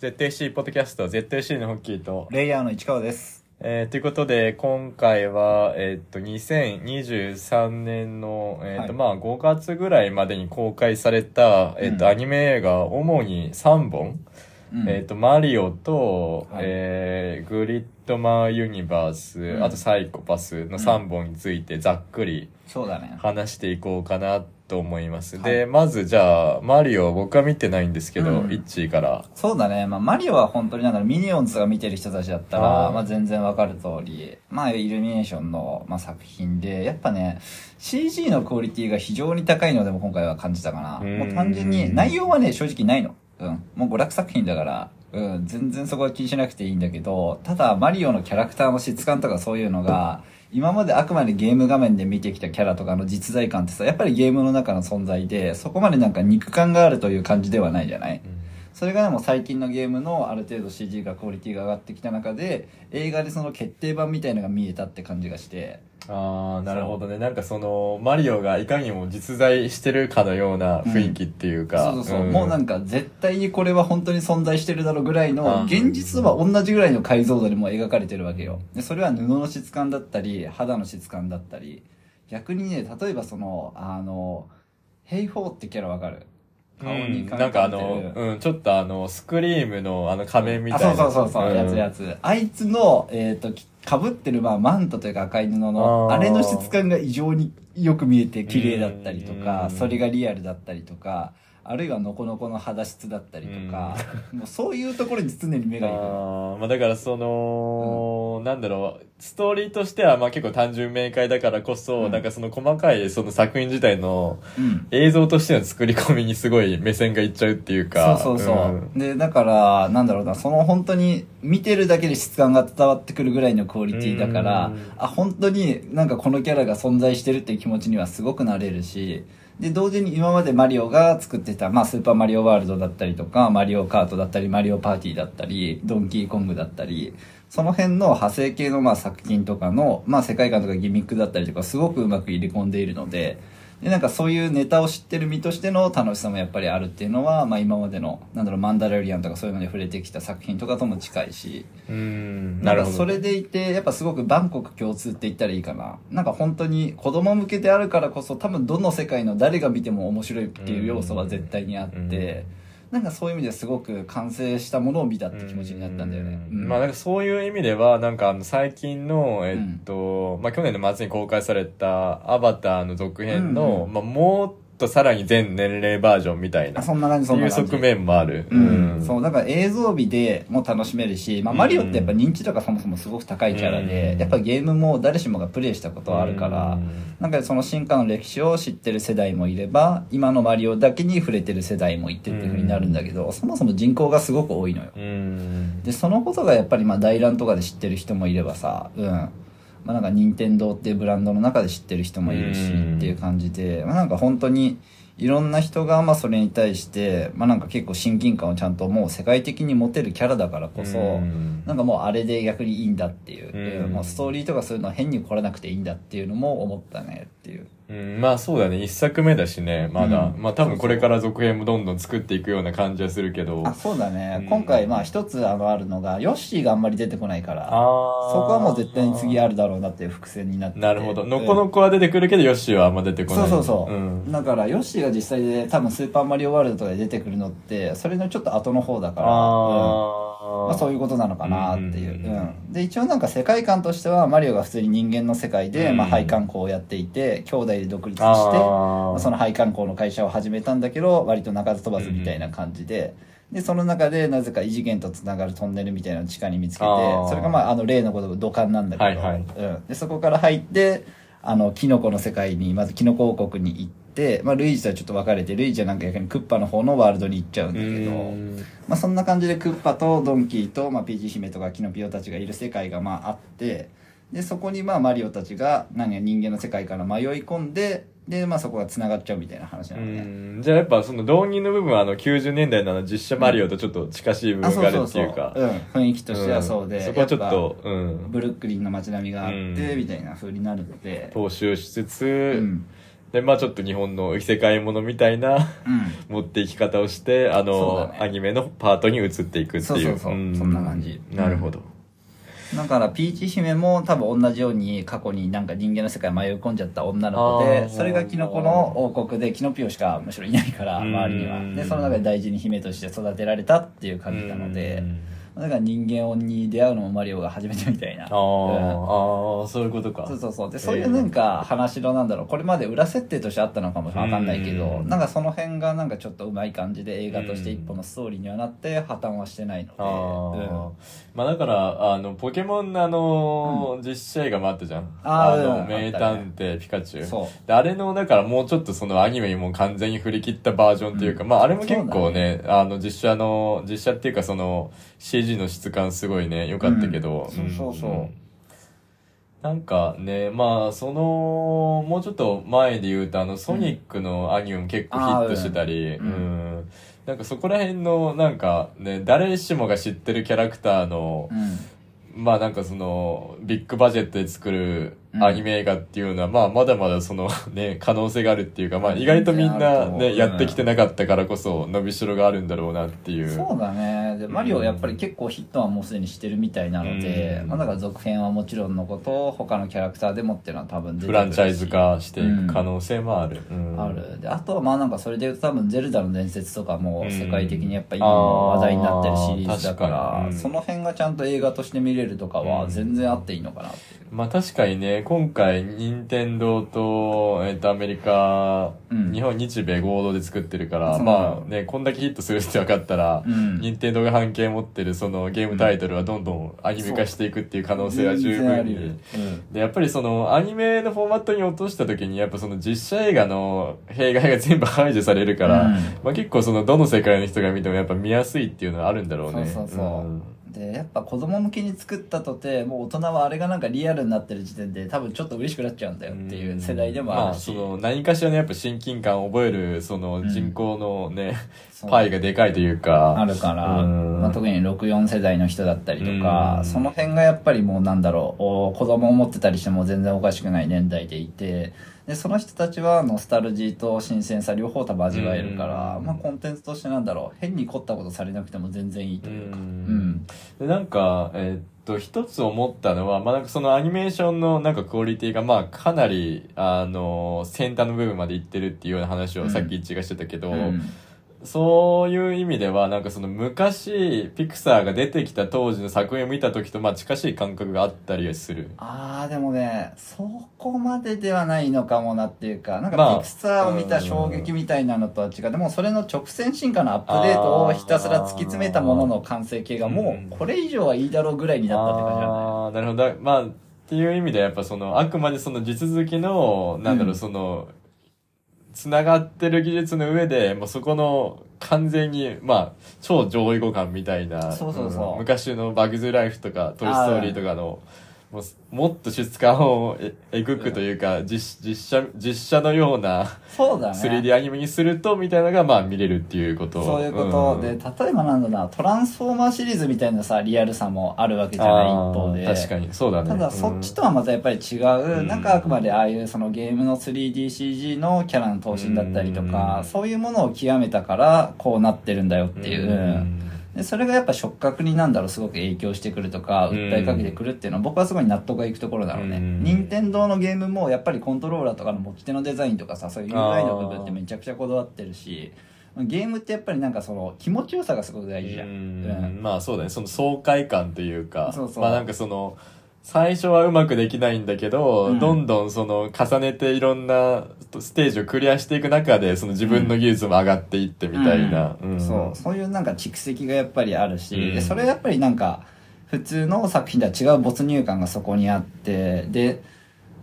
ZFC ポッドキャスト ZFC のホッキーと、レイヤーの市川です。えーということで今回は、えっと2023年の、えっとはい。まあ、5月ぐらいまでに公開された、えっとうん。アニメ映画主に3本、うん。えっとマリオと、はい。えーグリッドマンユニバース、うん。あとサイコパスの3本についてざっくりそうだね。話していこうかなと思います、はいでまずじゃあマリオ僕は見てないんですけど、うんイッチーからそうだね。まあ、マリオは本当になんだろう、ミニオンズが見てる人たちだったら、まあ、全然わかる通り、まあ、イルミネーションの、まあ、作品で、やっぱね、CG のクオリティが非常に高いのでも今回は感じたかな。うんもう単純に、内容はね、正直ないの。うん。もう娯楽作品だから、うん、全然そこは気にしなくていいんだけど、ただ、マリオのキャラクターの質感とかそういうのが、今まであくまでゲーム画面で見てきたキャラとかの実在感ってさ、やっぱりゲームの中の存在で、そこまでなんか肉感があるという感じではないじゃない？それがでも最近のゲームのある程度 CG がクオリティが上がってきた中で映画でその決定版みたいのが見えたって感じがしてああなるほどね。なんかそのマリオがいかにも実在してるかのような雰囲気っていうか、そうそうそう、ん。もうなんか絶対にこれは本当に存在してるだろうぐらいのうん。現実は同じぐらいの解像度でも描かれてるわけよ。でそれは布の質感だったり肌の質感だったり。逆にね例えばそのあのヘイホーってキャラわかる？顔にうん。なんかあの、うん、ちょっとあのスクリームのあの仮面みたいな。あそうそうそうそう、ん。やつやつ。あいつのえっ、とかぶってるまあマントというか赤い布のあれの質感が異常によく見えて綺麗だったりとかうん。それがリアルだったりとかあるいはノコノコの肌質だったりとかもうそういうところに常に目がいくあーまあだからその、なんだろうストーリーとしてはまあ結構単純明快だからこそ、うん。なんかその細かいその作品自体のうん。映像としての作り込みにすごい目線がいっちゃうっていうか。そうそうそう、ん。でだからなんだろうなその本当に見てるだけで質感が伝わってくるぐらいのクオリティだからうん。あ本当になんかこのキャラが存在してるっていう気持ちにはすごくなれるしで同時に今までマリオが作ってた、まあ、スーパーマリオワールドだったりとかマリオカートだったりマリオパーティーだったりドンキーコングだったりその辺の派生系のまあ作品とかの、まあ、世界観とかギミックだったりとかすごくうまく入れ込んでいるのででなんかそういうネタを知ってる身としての楽しさもやっぱりあるっていうのは、まあ、今までのなんだろうマンダラリアンとかそういうのに触れてきた作品とかとも近いし。うんなるほど。かそれでいてやっぱすごく万国共通って言ったらいいかな。なんか本当に子供向けであるからこそ多分どの世界の誰が見ても面白いっていう要素は絶対にあってなんかそういう意味ですごく完成したものを見たって気持ちになったんだよね。うん。うん。まあなんかそういう意味ではなんかあの最近のえっと、まあ去年の末に公開されたアバターの続編の、うんうんまあもっとさらに全年齢バージョンみたいなあそんな感じそんいうな感じ。側面もある。うん、そうだから映像美でも楽しめるし、まあ、うん。マリオってやっぱ認知度がそもそもすごく高いキャラで、うん。やっぱゲームも誰しもがプレイしたことはあるから、うん。なんかその進化の歴史を知ってる世代もいれば今のマリオだけに触れてる世代もいてっていうふうになるんだけど、そもそも人口がすごく多いのよ。うん。でそのことがやっぱりまあ大乱とかで知ってる人もいればさうんまあなんか任天堂っていうブランドの中で知ってる人もいるしうんっていう感じで、まあ、なんか本当にいろんな人がまあそれに対して、まあ、なんか結構親近感をちゃんともう世界的に持てるキャラだからこそ、うん。なんかもうあれで逆にいいんだっていう、うん。もうストーリーとかそういうのは変に来らなくていいんだっていうのも思ったねっていう。うん、まあそうだね。一作目だしね。まだ、うん。まあ多分これから続編もどんどん作っていくような感じはするけど。あそうだね、うん。今回まあ一つあのあるのがヨッシーがあんまり出てこないからあそこはもう絶対に次あるるだろうなっていう伏線になってて。なるほど。のこの子は出てくるけどヨッシーはあんま出てこない。そうそうそう、ん、だからヨッシーが実際で多分スーパーマリオワールドとかで出てくるのってそれのちょっと後の方だから。うん。あまあ、そういうことなのかなっていう、うんうんで一応なんか世界観としてはマリオが普通に人間の世界で、うん。まあ、配管工をやっていて兄弟で独立してあまーあその配管工の会社を始めたんだけど割と鳴かず飛ばずみたいな感じで、でその中でなぜか異次元とつながるトンネルみたいなのを地下に見つけてそれがまああの例のこと土管なんだけど、はいはい。うん、でそこから入ってあのキノコの世界にまずキノコ王国に行って、まあ、ルイージとはちょっと別れてルイージはなんか逆にクッパの方のワールドに行っちゃうんだけど。うん。まあ、そんな感じでクッパとドンキーと、まあ、ピーチ姫とかキノピオたちがいる世界がまああってでそこにまあマリオたちが何や人間の世界から迷い込んでで、まあ、そこがつながっちゃうみたいな話なうのね。ん。じゃあやっぱその導入の部分はあの90年代のあの実写マリオとちょっと近しい部あ分があるっていうか。うん、雰囲気としてはそうで、んそこはちょっやとうぱん。ブルックリンの街並みがあって、うん。みたいな風になるので、踏襲しつつ、うんでまあちょっと日本の異世界ものみたいなうん。持っていき方をしてあの、だね。アニメのパートに移っていくっていう。そうそうそう。ん。な感じ。なるほど、だからピーチ姫も多分同じように過去になんか人間の世界迷い込んじゃった女の子でそれがキノコの王国でキノピオしかむしろいないからうん周りには。でその中で大事に姫として育てられたっていう感じなので。うんだから人間に出会うのもマリオが初めてみたいな。あー、あーそういうことか。そうそうそう。でそういうなんか話のなんだろう。これまで裏設定としてあったのかもわかんないけどうん。なんかその辺がなんかちょっとうまい感じで映画として一本のストーリーにはなって破綻はしてないので。あー。うん。まあだからあのポケモンのあの、実写映画もあったじゃん。あーの、うん。名探偵ピカチュウ。そう。であれのだからもうちょっとそのアニメにも完全に振り切ったバージョンっていうか、まああれも結構ねあの実写の実写っていうかその CG の質感すごいね。良かったけど、うん。そうそうそう。ん。なんかねまあそのもうちょっと前で言うとあのソニックのアニメも結構ヒットしてたり、ううん。ん。なんかそこら辺のなんかね誰しもが知ってるキャラクターのうん。まあなんかそのビッグバジェットで作るアニメ映画っていうのは、まあまだまだその ね可能性があるっていうかまあ意外とみんなね、う。んやってきてなかったからこそ伸びしろがあるんだろうなっていう。そうだね。でマリオやっぱり結構ヒットはもうすでにしてるみたいなので、うん。まあ、だから続編はもちろんのこと他のキャラクターでもっていうのは多分出てくフランチャイズ化していく可能性もある、うん。ある。であとはまあなんかそれで言うと多分「ゼルダの伝説」とかもうん世界的にやっぱ今も話題になってるシリーズだから、その辺がちゃんと映画として見れるとかは全然あっていいのかなっていう、まあ確かにね、今回、任天堂と、えっ、と、アメリカ、うん。日本、日米合同で作ってるから、まあね、こんだけヒットするって分かったら、うん。任天堂が半径持ってるそのゲームタイトルはどんどんアニメ化していくっていう可能性は十分に。で、やっぱりそのアニメのフォーマットに落とした時に、やっぱその実写映画の弊害が全部排除されるから、うん。まあ結構そのどの世界の人が見てもやっぱ見やすいっていうのはあるんだろうね。そうそうそうでやっぱ子供向けに作ったとてもう大人はあれがなんかリアルになってる時点で多分ちょっと嬉しくなっちゃうんだよっていう世代でもあるし、まあ、その何かしらのやっぱ親近感を覚えるその人口のね、そう。パイがでかいというか。あるから、うん。まあ、特に64世代の人だったりとか、うん。その辺がやっぱりもうなんだろうお子供を持ってたりしても全然おかしくない年代でいてでその人たちはノスタルジーと新鮮さ両方多分味わえるから、うん。まあ、コンテンツとしてなんだろう変に凝ったことされなくても全然いいというか、ううん。んでなんかえーっと一つ思ったのは、まあ、なんかそのアニメーションのなんかクオリティがまあかなりあの先端の部分までいってるっていうような話をさっき一致がしてたけど、うんそういう意味ではなんかその昔ピクサーが出てきた当時の作品を見た時とまあ近しい感覚があったりする。ああでもねそこまでではないのかもなっていうかなんまあかピクサーを見た衝撃みたいなのとは違う、でもそれの直線進化のアップデートをひたすら突き詰めたものの完成形がもうこれ以上はいいだろうぐらいになったって感じじゃない？ああなるほど。まあっていう意味ではやっぱそのあくまでその地続きのなんだろう、うん。そのつながってる技術の上でもうそこの完全にまあ超上位互換みたいなそうそうそうん昔の「バグズライフ」とか「トイ・ストーリー」とかのもうもっと質感をええぐくというか、実実写実写のようなそうだね。3D アニメにするとみたいなのがまあ見れるっていうこと。そういうこと、ん。で例えばなんだなトランスフォーマーシリーズみたいなさリアルさもあるわけじゃない一方で。あー確かにそうだね。ただそっちとはまたやっぱり違う、うん。なんかあくまでああいうそのゲームの 3DCG のキャラの等身だったりとか、うん。そういうものを極めたからこうなってるんだよっていう、うんでそれがやっぱ触覚になんだろうすごく影響してくるとかうん。訴えかけてくるっていうのは僕はすごい納得がいくところだろうね。うん。任天堂のゲームもやっぱりコントローラーとかの持ち手のデザインとかさそういう UI の部分ってめちゃくちゃこだわってるしゲームってやっぱりなんかその気持ちよさがすごく大事じゃん、ううんん。まあそうだね。その爽快感というかそうそう。まあなんかその最初はうまくできないんだけど、うん。どんどんその重ねていろんなステージをクリアしていく中でその自分の技術も上がっていってみたいな、そう。そういうなんか蓄積がやっぱりあるし、うん。でそれはやっぱりなんか普通の作品とは違う没入感がそこにあってで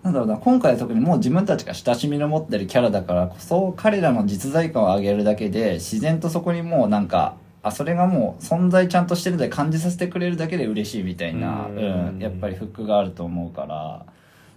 なんだろうな今回は特にもう自分たちが親しみの持ってるキャラだからこそ彼らの実在感を上げるだけで自然とそこにもうなんかあそれがもう存在ちゃんとしてるで感じさせてくれるだけで嬉しいみたいな、ううんんやっぱりフックがあると思うから。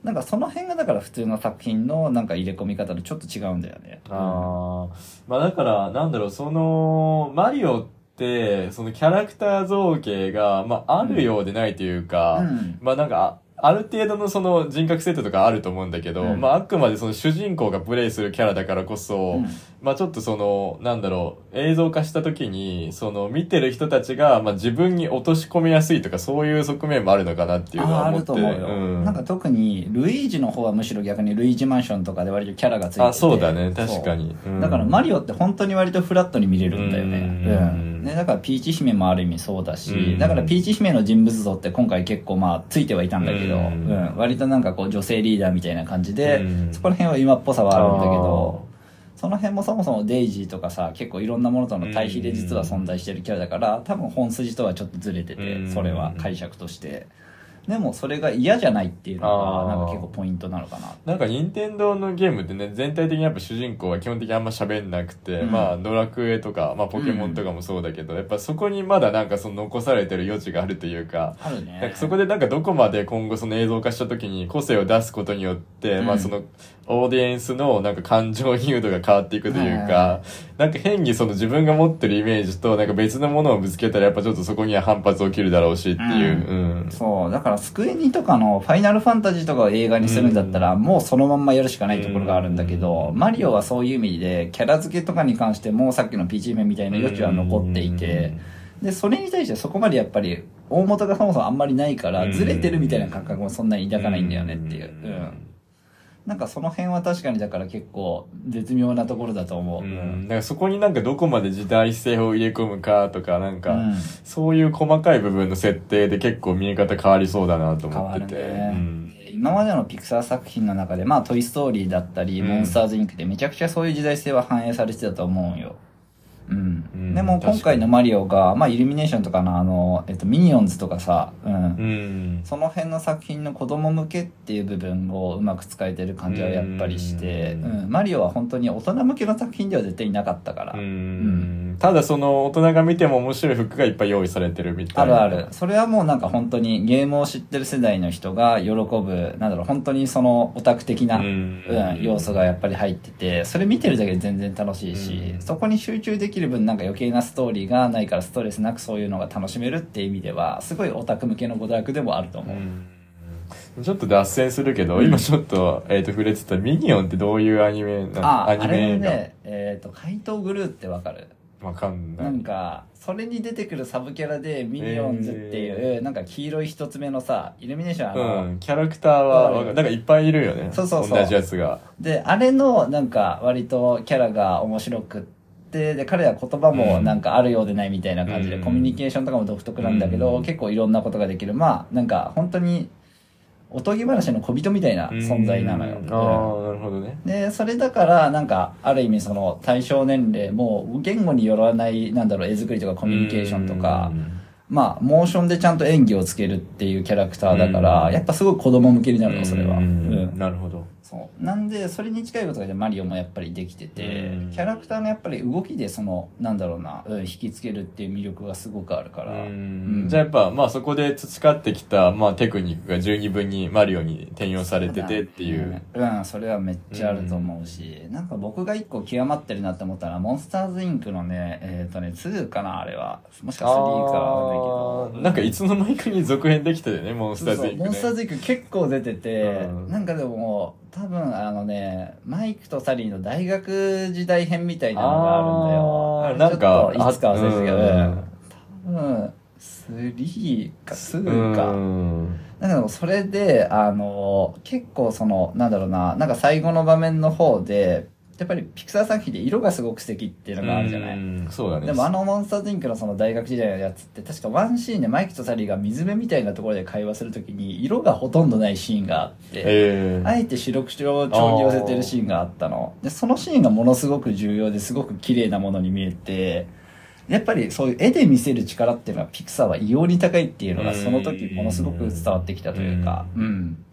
なんかその辺がだから普通の作品のなんか入れ込み方とちょっと違うんだよね。ああまあだからなんだろうそのマリオってそのキャラクター造形が、まあ、あるようでないというか、うん。まあなんかあある程度のその人格設定とかあると思うんだけど、うん。まああくまでその主人公がプレイするキャラだからこそ、うん。まあちょっとその、なんだろう、映像化した時に、その見てる人たちが、まあ自分に落とし込みやすいとかそういう側面もあるのかなっていうのはああ思って。ると思うよ、うん。なんか特にルイージの方はむしろ逆にルイージマンションとかで割とキャラがついてて。あ、そうだね、確かに。だからマリオって本当に割とフラットに見れるんだよね。うん。うん。ね、だからピーチ姫もある意味そうだし、うん。だからピーチ姫の人物像って今回結構まあついてはいたんだけど、ううん。ん、割となんかこう女性リーダーみたいな感じで、うん。そこら辺は今っぽさはあるんだけど、その辺もそもそもデイジーとかさ、結構いろんなものとの対比で実は存在してるキャラだから、多分本筋とはちょっとずれてて、うん。それは解釈として。でもそれが嫌じゃないっていうのが、なんか結構ポイントなのかな。なんか任天堂のゲームってね全体的にやっぱ主人公は基本的にあんま喋んなくて、うんまあドラクエとか、まあ、ポケモンとかもそうだけど、やっぱそこにまだなんかその残されてる余地があるというかあるね。そこでなんかどこまで今後その映像化した時に個性を出すことによって、うんまあそのオーディエンスのなんか感情移入度が変わっていくというはいか、なんか変にその自分が持ってるイメージとなんか別のものをぶつけたらやっぱちょっとそこには反発起きるだろうしっていう。うんそう、だからスクエニとかのファイナルファンタジーとかを映画にするんだったら、もうそのまんまやるしかないところがあるんだけど、マリオはそういう意味で、キャラ付けとかに関してもさっきのピーチ姫みたいな余地は残っていて、で、それに対してそこまでやっぱり、大元がそもそもあんまりないから、うんずれてるみたいな感覚もそんなに抱かないんだよねっていう。うん。なんかその辺は確かにだから結構絶妙なところだと思う。うん、だからそこになんかどこまで時代性を入れ込むかとかなんか、うんそういう細かい部分の設定で結構見え方変わりそうだなと思ってて、ね、うん今までのピクサー作品の中で、まあ、トイ・ストーリーだったり、うんモンスターズ・インクでめちゃくちゃそういう時代性は反映されてたと思うよ。うん。うん。でも今回のマリオが、まあ、イルミネーションとかのあの、えっと、ミニオンズとかさ、うん。うん。その辺の作品の子供向けっていう部分をうまく使えてる感じはやっぱりして、ううん。ん、マリオは本当に大人向けの作品では絶対なかったから。うん。ただその大人が見ても面白い服がいっぱい用意されてるみたいな。あるある。それはもうなんか本当にゲームを知ってる世代の人が喜ぶ、なんだろう、本当にそのオタク的な、ううんん、要素がやっぱり入ってて、それ見てるだけで全然楽しいし、うん。そこに集中できる分なんか余計なストーリーがないからストレスなくそういうのが楽しめるっていう意味では、すごいオタク向けの娯楽でもあると思う。ちょっと脱線するけど、うん今ちょっと,、えー、と触れてたミニオンってどういうアニメなのあ、アあれニメ映画、ね、えっ、と、怪盗グルーってわかる？わかんない。なんか、それに出てくるサブキャラでミニオンズっていう、なんか黄色い一つ目のさ、イルミネーションあの、うん、キャラクターはなんかいっぱいいるよね。そうそうそう。同じやつが。で、あれのなんか割とキャラが面白くって、で、彼は言葉もなんかあるようでないみたいな感じで、うん。コミュニケーションとかも独特なんだけど、うん。結構いろんなことができる。まあ、なんか本当に、おとぎ話の小人みたいな存在なのよ。うん。ああなるほどね。で、それだから、なんか、ある意味その対象年齢も、言語によらない、なんだろう、絵作りとかコミュニケーションとかう、ん。まあ、モーションでちゃんと演技をつけるっていうキャラクターだから、うん。やっぱすごい子供向けになるの、それは。うん。うん。なるほどそう。なんで、それに近いことでマリオもやっぱりできててうん、キャラクターのやっぱり動きでその、なんだろうな、うん引きつけるっていう魅力がすごくあるから。うん。じゃあやっぱまあそこで培ってきた、まあ、テクニックが十二分にマリオに転用されててっていう。うん、うんそれはめっちゃあると思うし、なんか僕が一個極まってるなって思ったのは、モンスターズインクのね、えっ、とね、2かな、あれは。もしか3かわかんないけど。あーなんかいつの間にかに続編できたよねモンスターズインクね。モンスターズインク結構出てて、うん。なんかでも多分あのねマイクとサリーの大学時代編みたいなのがあるんだよ。あなんかいつか忘れてたけど、うん。多分3か2か、うん。なんかそれであの結構そのなんだろうななんか最後の場面の方でやっぱりピクサー作品で色がすごく素敵っていうのがあるじゃない、うんそうだね。でもあのモンスターズインクのその大学時代のやつって確かワンシーンでマイクとサリーが水辺みたいなところで会話するときに色がほとんどないシーンがあって、ええあえて白黒調に寄せてるシーンがあったの。で、そのシーンがものすごく重要ですごく綺麗なものに見えて、やっぱりそういう絵で見せる力っていうのはピクサーは異様に高いっていうのがその時ものすごく伝わってきたというか、うん。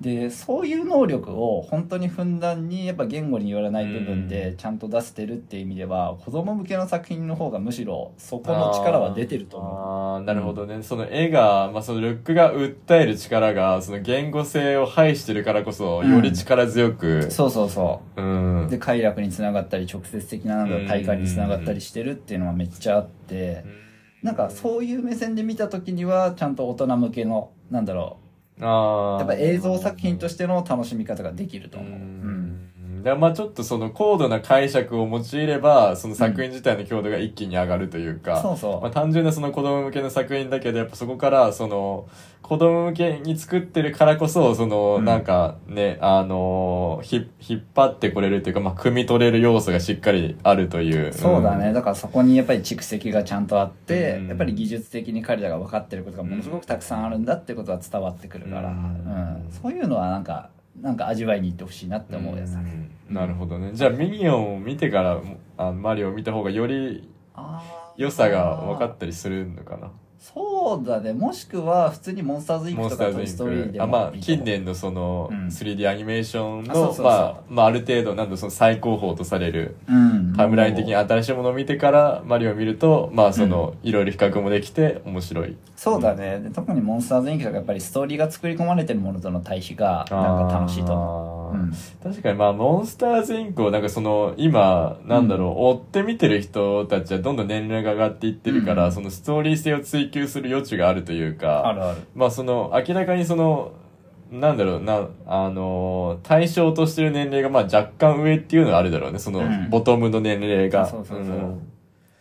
で、そういう能力を本当にふんだんにやっぱ言語によらない部分でちゃんと出してるっていう意味では、子供向けの作品の方がむしろそこの力は出てると思う。ああなるほどね、その絵が、まあ、そのルックが訴える力がその言語性を排してるからこそうん。より力強くそうそうそう。うん。で快楽につながったり直接的な体感につながったりしてるっていうのはめっちゃあって。なんかそういう目線で見た時にはちゃんと大人向けのなんだろうああ。やっぱ映像作品としての楽しみ方ができるとう思う。うん。ん。だまあちょっとその高度な解釈を用いれば、その作品自体の強度が一気に上がるというか、そうそう。まあ単純なその子供向けの作品だけど、やっぱそこからその子供向けに作ってるからこそ、そのうん。なんかね、あのひ、引っ張ってこれるというか、まあ汲み取れる要素がしっかりあるという。そうだね。ん。だからそこにやっぱり蓄積がちゃんとあって、うん。やっぱり技術的に彼らが分かってることがものすごくたくさんあるんだってことは伝わってくるから、ううんん。そういうのはなんか、なんか味わいに行ってほしいなって思うやつだね。うんなるほどね。じゃあミニオンを見てから、あのマリオを見た方がより良さが分かったりするのかな？そうだね。もしくは普通にモンスターズインクとかトイストーリーでもあまあ近年のそのうん。3D アニメーションのまあまあある程度なんだその最高峰とされるうん、タイムライン的に新しいものを見てからマリオを見るとまあそのいろいろ比較もできて面白い。そうだね。で特にモンスターズインクとかやっぱりストーリーが作り込まれてるものとの対比がなんか楽しいと。思う。うん。確かにまあモンスターズインクをなんかその今なんだろう、追って見てる人たちはどんどん年齢が上がっていってるから、うん。そのストーリー性を追求する余地があるというかあるある。まあその明らかにそのなんだろうなあの対象としてる年齢がまあ若干上っていうのはあるだろうね。そのうん。ボトムの年齢が、そうそうそうう。ん。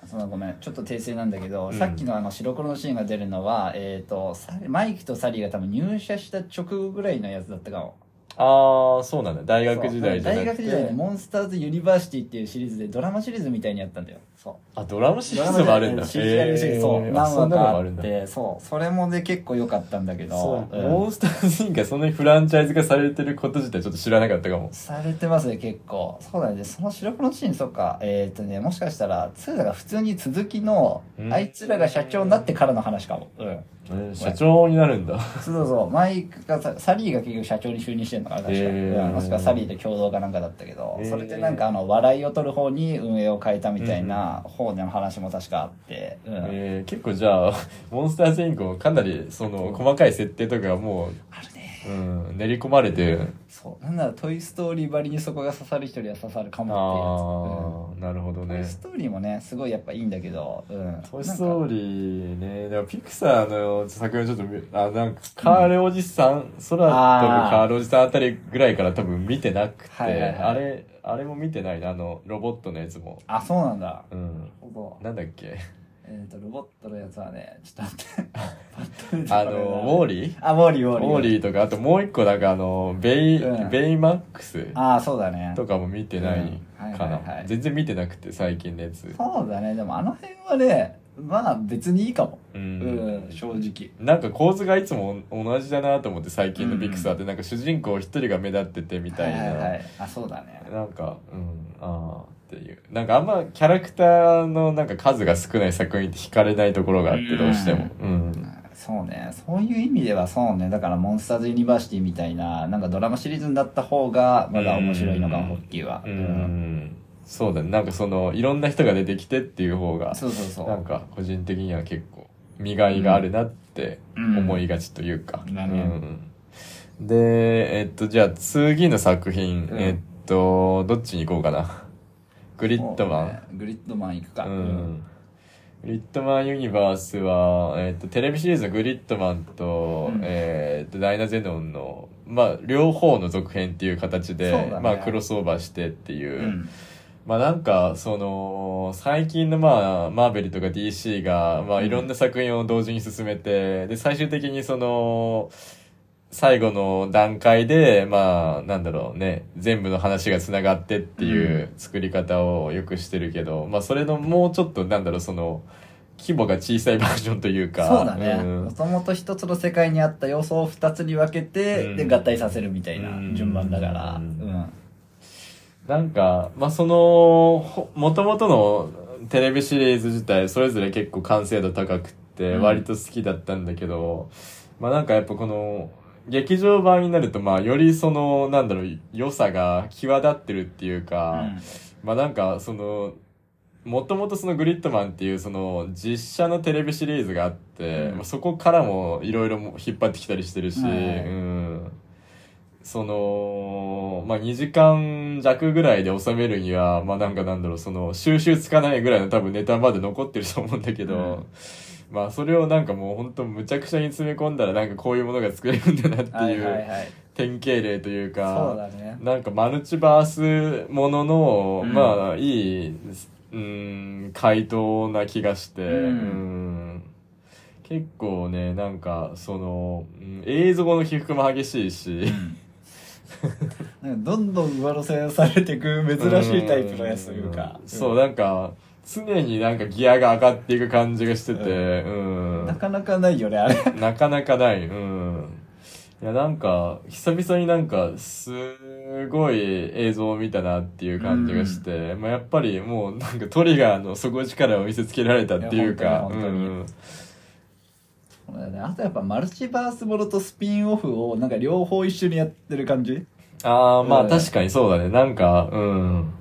そのごめん。ちょっと訂正なんだけど、うんさっきのあの白黒のシーンが出るのは、えー、とサマイクとサリーが多分入社した直後ぐらいのやつだったかも。ああそうなんだ。大学時代じゃなくて。大学時代でモンスターズユニバーシティっていうシリーズでドラマシリーズみたいにやったんだよそう。あドラマシリーズもあるんだ。シリーズそう。えー何話かあってそう。それもで結構良かったんだけそう、どうん。モンスターズインクがそんなにフランチャイズ化されてること自体ちょっと知らなかったかも。されてますね結構。そうだねその白黒のシーンそっか。えっ、とねもしかしたらツーダが普通に続きの、うん。あいつらが社長になってからの話かも。うん。えー社長になるんだ。そうそうマイクがさサリーが結局社長に就任してるのかな確か、もしくはサリーと共同かなんかだったけど、それでなんかあの笑いを取る方に運営を変えたみたいな方での話も確かあって、うん。えー結構じゃあ モンスターズインクもかなりその細かい設定とかがもううん、練り込まれてそう。なんなら「トイ・ストーリー」ばりにそこが刺さる人には刺さるかもってやつ、ああ、なるほどうんトイ・ねストーリーもねすごいやっぱいいんだけど、うん、トイ・ストーリーね。でもピクサーの作品をちょっと見あなんかカールおじさん、空飛ぶカールおじさんあたりぐらいから多分見てなくて、はいはいはい。あれあれも見てないなあのロボットのやつも。あそうなんだ。うん。なんだっけえっ、とロボットのやつはねちょっと待って。あのウォーリー？あウォーリーウォーリー。ウォーリーとかあともう一個なんかあのベイ、うん。ベイマックスああそうだね。とかも見てないうん。かな、全然見てなくて最近のやつ。そうだね。でもあの辺はねまあ別にいいかも。ううんん、正直。なんか構図がいつも同じだなと思って最近のピクサーってなんか主人公一人が目立っててみたいな、はいはいはい。あそうだね。なんかうん。ああっていう。なんかあんまキャラクターのなんか数が少ない作品って惹かれないところがあってどうしても。うん。そうね。そういう意味ではそうね。だからモンスターズユニバーシティみたいななんかドラマシリーズになった方がまだ面白いのかもホッキーは。うん、そうだね。なんかそのいろんな人が出てきてっていう方がそうそうそう。なんか個人的には結構見がいがあるなってうん。思いがちというか、だね。うん。でえっとじゃあ次の作品、うん。えっとどっちに行こうかなグリッドマン、ね。グリッドマン行くか。うん。グリッドマンユニバースは、えっとテレビシリーズのグリッドマンと,、うん。えっとダイナゼノンの、まあ、両方の続編っていう形で、ね。まあ、クロスオーバーしてっていう、うん。まあなんか、その、最近のまあ、マーベルとか DC が、まあうん。いろんな作品を同時に進めて、で、最終的にその、最後の段階で、まあ、なんだろうね、全部の話が繋がってっていう作り方をよくしてるけど、まあそれのもうちょっと、なんだろう、その、規模が小さいバージョンというか、そうだね。ん。もともと一つの世界にあった要素を二つに分けて、うん。で合体させるみたいな順番だから。ううん。ん、なんか、まあ、その、もともとのテレビシリーズ自体、それぞれ結構完成度高くって、うん。割と好きだったんだけど、まあなんかやっぱこの、劇場版になると、まあ、よりその、なんだろう、良さが際立ってるっていうか、まあなんか、その、もともとそのグリッドマンっていうその実写のテレビシリーズがあって、うん。まあそこからもいろいろ引っ張ってきたりしてるし、はい。うん。その、まあ2時間弱ぐらいで収めるには、まあなんかなんだろう、その収集つかないぐらいの多分ネタまで残ってると思うんだけど、まあそれをなんかもう本当むちゃくちゃに詰め込んだらなんかこういうものが作れるんだなってはいうはい。典型例というか、だね。なんかマルチバースものの、うん。まあいい、うん、回答な気がして、うん。うん。結構ね、なんかその、うん映像の起伏も激しいし、なんかどんどん上乗せされていく珍しいタイプのやつというか。ん。そう、なんか、常になんかギアが上がっていく感じがしてて、うん。なかなかないよねあれなかなかない。うん。いや、なんか、久々になんか、すごい映像を見たなっていう感じがして、まあやっぱりもうなんかトリガーの底力を見せつけられたっていうか、いや本当に本当にうんあとやっぱマルチバースものとスピンオフをなんか両方一緒にやってる感じ？ああ、まあうん確かにそうだね。なんか、うん。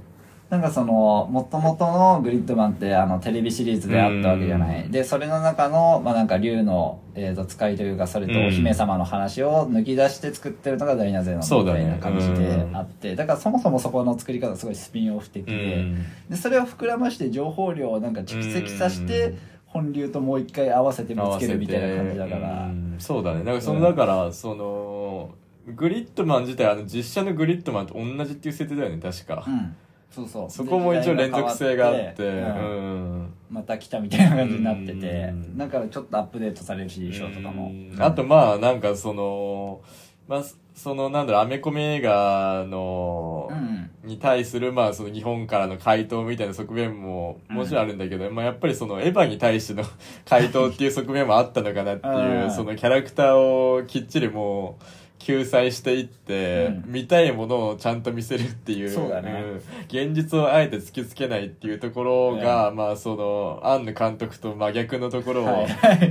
なんかその、もともとのグリッドマンってあのテレビシリーズであったわけじゃない。で、それの中の、まあなんか竜の、えー、と使いというか、それとお姫様の話を抜き出して作ってるのがダイナゼノみたいな感じであって、だからそもそもそこの作り方すごいスピンオフ的うで、ん。で、それを膨らまして情報量をなんか蓄積させうてん、本流ともう一回合わせてぶつけるみたいな感じだからそうだね。なんかその、うんだから、その、グリッドマン自体、あの実写のグリッドマンと同じっていう設定だよね、確か。うん。そうそう。そこも一応連続性があって、ううん。ん。また来たみたいな感じになっててうん。だからちょっとアップデートされるし衣装とかも。うん。あとまあなんかそのまあそのなんだろうアメコミ映画の、うん。に対するまあその日本からの回答みたいな側面ももちろんあるんだけど、まあやっぱりそのエヴァに対しての 回答っていう側面もあったのかなっていううん。そのキャラクターをきっちりもう救済していって、うん。見たいものをちゃんと見せるっていうそうだね。ん現実をあえて突きつけないっていうところが、まあその庵野監督と真逆のところを、はい。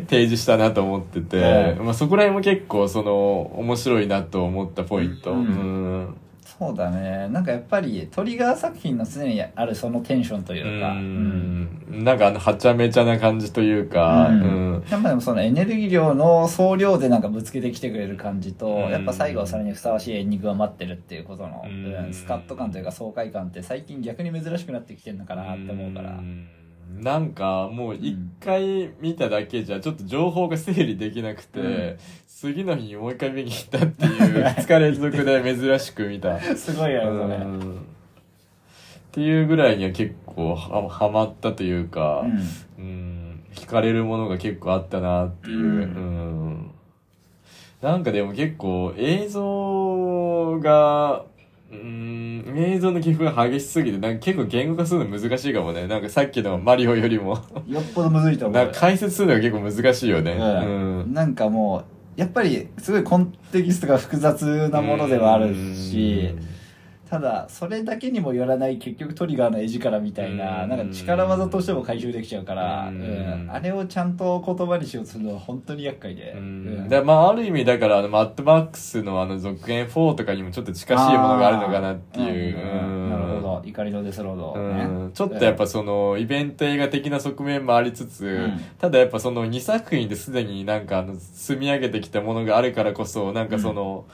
提示したなと思ってて、はい。まあ、そこら辺も結構その面白いなと思ったポイント。ううんんそうだね。なんかやっぱりトリガー作品の常にあるそのテンションというか。うん。なんかあのはちゃめちゃな感じというか、やっぱでもそのエネルギー量の総量でなんかぶつけてきてくれる感じと、うん。やっぱ最後はそれにふさわしいエンディングが待ってるっていうことの、うんうん。スカッと感というか爽快感って最近逆に珍しくなってきてるのかなって思うから、んなんかもう一回見ただけじゃちょっと情報が整理できなくて、うん。次の日にもう一回見に行ったっていう 2日連続で珍しく見た。すごいよねそれうん。っていうぐらいには結構ははまったというか、うん。うん、惹かれるものが結構あったなっていう。うん。うん。なんかでも結構映像が、うん、映像の起伏が激しすぎて、なんか結構言語化するの難しいかもね。なんかさっきのマリオよりも、よっぽどむずいと思う。なんか解説するのが結構難しいよね。う。ん。なんかもうやっぱりすごいコンテキストが複雑なものではあるし、ただそれだけにもよらない結局トリガーの絵力みたいなうん。なんか力技としても回収できちゃうから、ううん。んあれをちゃんと言葉にしようとするのは本当に厄介で、ううん。ん、でまあある意味だからマッドマックスのあの続編4とかにもちょっと近しいものがあるのかなっていう。なるほど怒りのデスロード、ね。うん。ちょっとやっぱそのイベント映画的な側面もありつつ、ん。ただやっぱその2作品ですでになんかあの積み上げてきたものがあるからこそなんかその、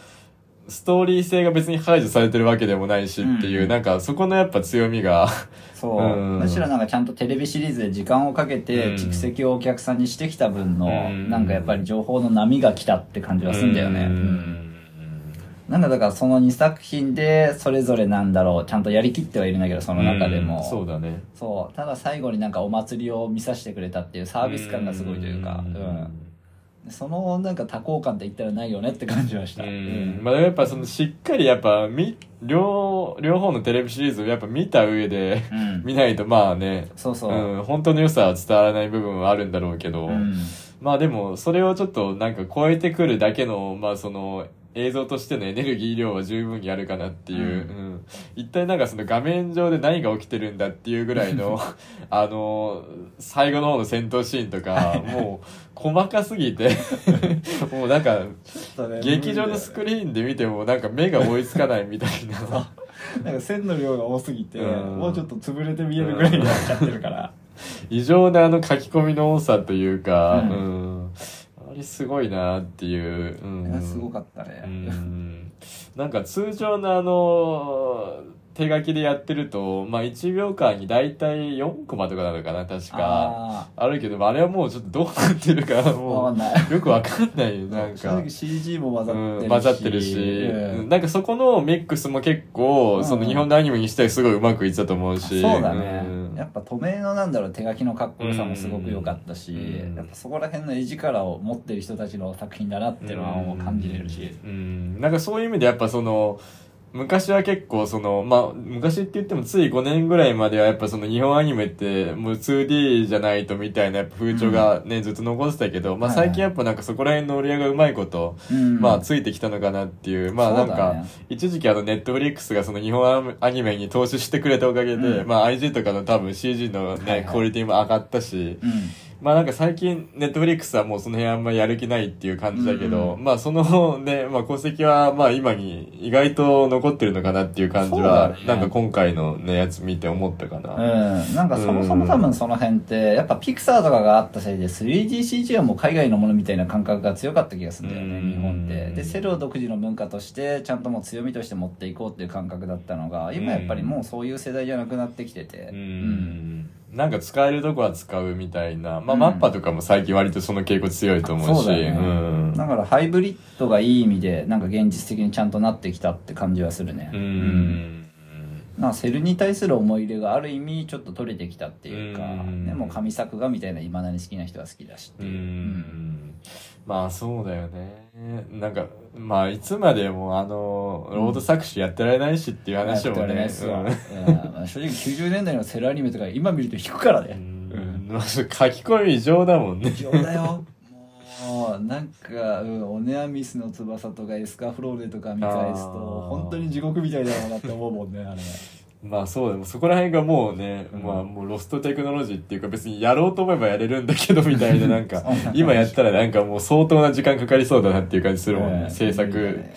ストーリー性が別に排除されてるわけでもないしっていう、うん。なんかそこのやっぱ強みが。そう、うん。むしろなんかちゃんとテレビシリーズで時間をかけてうん蓄積をお客さんにしてきた分の、うん。なんかやっぱり情報の波が来たって感じはするんだよね、ううん。んなんかだからその2作品でそれぞれなんだろうちゃんとやりきってはいるんだけどその中でも、うん。そうだね。そう。ただ最後になんかお祭りを見させてくれたっていうサービス感がすごいというか、うんそのなんか多幸感って言ったらないよねって感じはした、ううん。んまあやっぱそのしっかりやっぱみ両両方のテレビシリーズをやっぱ見た上でうん。見ないとまあね。そうそう、うん、本当の良さは伝わらない部分はあるんだろうけど、うん。まあでもそれをちょっとなんか超えてくるだけのまあその映像としてのエネルギー量は十分にあるかなっていう、うん。うん。一体なんかその画面上で何が起きてるんだっていうぐらいの あの最後の方の戦闘シーンとかもう細かすぎて。もうなんか劇場のスクリーンで見てもなんか目が追いつかないみたいな。なんか線の量が多すぎて、うん。もうちょっと潰れて見えるぐらいになっちゃってるから、異常なあの書き込みの多さというか、ううんあれすごいなっていう、うん。すごかったね、うん。なんか通常のあの手書きでやってると、まあ1秒間に大体4コマとかなのかな、確か。ああるけど、あれはもうちょっとどうなってるか、あもう、よくわかんないよ、なんか。正直。CG も混ざってるし、うん混ざってるし、うん。なんかそこのミックスも結構、うん。その日本のアニメにしてはすごいうまくいってたと思うし。そうだね、うん。やっぱ透明のなんだろう手書きのかっこよさもすごく良かったし、うん。やっぱそこら辺の絵力を持ってる人たちの作品だなっていうのはもう感じれるし、うん、なんかそういう意味でやっぱその、昔は結構その、まあ、昔って言ってもつい5年ぐらいまではやっぱその日本アニメってもう 2D じゃないとみたいなやっぱ風潮がね、ずっと残ってたけど、まあ最近やっぱなんかそこら辺の売り上げがうまいこと、うん。まあついてきたのかなっていう、まあなんか一時期あのネットフリックスがその日本アニメに投資してくれたおかげで、うん。まあ IG とかの多分 CG のね、はいはい。クオリティも上がったし、うんまあなんか最近、ネットフリックスはもうその辺あんまりやる気ないっていう感じだけど、うん。うまあそのね、まあ功績はまあ今に意外と残ってるのかなっていう感じは、ね。なんか今回のね、やつ見て思ったかな。うん、なんかそもそも多分その辺ってやっぱピクサーとかがあったせいで 3DCG はもう海外のものみたいな感覚が強かった気がするんだよねうん。日本って。でセルを独自の文化としてちゃんともう強みとして持っていこうっていう感覚だったのが今やっぱりもうそういう世代じゃなくなってきてて。ううんん。なんか使えるとこは使うみたいな。まあ、うんマッパとかも最近割とその傾向強いと思うし。そうだよね、うんだからハイブリッドがいい意味でなんか現実的にちゃんとなってきたって感じはするねうん。なんかセルに対する思い入れがある意味ちょっと取れてきたっていうか、うんでも神作画みたいないまだに好きな人は好きだしってういう、ん。まあそうだよね。なんか、まあいつまでもあの、ロード作詞やってられないしっていう話もねやってられないっ。すわうんうんまあ正直90年代のセルアニメとか今見ると引くからねうんまあ書き込み異常だもんね。異常だよもうなんか、うん、オネアミスの翼とかエスカフローレとか見返すあー。と本当に地獄みたいだろうなって思うもんねあれまあそうだもうそこら辺がもうね、うん。まあもうロストテクノロジーっていうか別にやろうと思えばやれるんだけどみたいななんか今やったらなんかもう相当な時間かかりそうだなっていう感じするもんね、うん制作、いいよね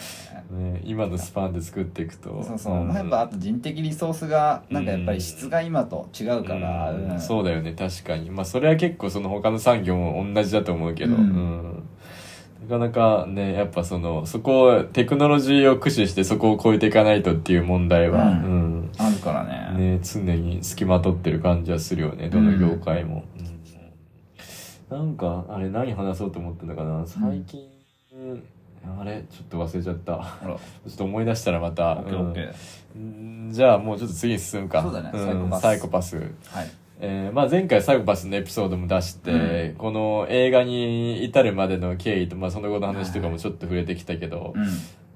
ね、今のスパンで作っていくと。そうそう、ん。まあ、やっぱあと人的リソースがなんかやっぱり質が今と違うから、うん。うん。そうだよね確かに。まあそれは結構その他の産業も同じだと思うけど、うん。うん。なかなかねやっぱそのそこをテクノロジーを駆使してそこを超えていかないとっていう問題は、うん。うん。あるからね。ね、常に付きまとってる感じはするよねどの業界も、うん。なんかあれ何話そうと思ってたかな？最近、あれ？ちょっと忘れちゃった。ちょっと思い出したらまた、うん。じゃあもうちょっと次に進むか。そうだね。ん。ササイイコパス。はい。えーまあ、前回サイコパスのエピソードも出して、この映画に至るまでの経緯と、まあ、その後の話とかもちょっと触れてきたけど、うん。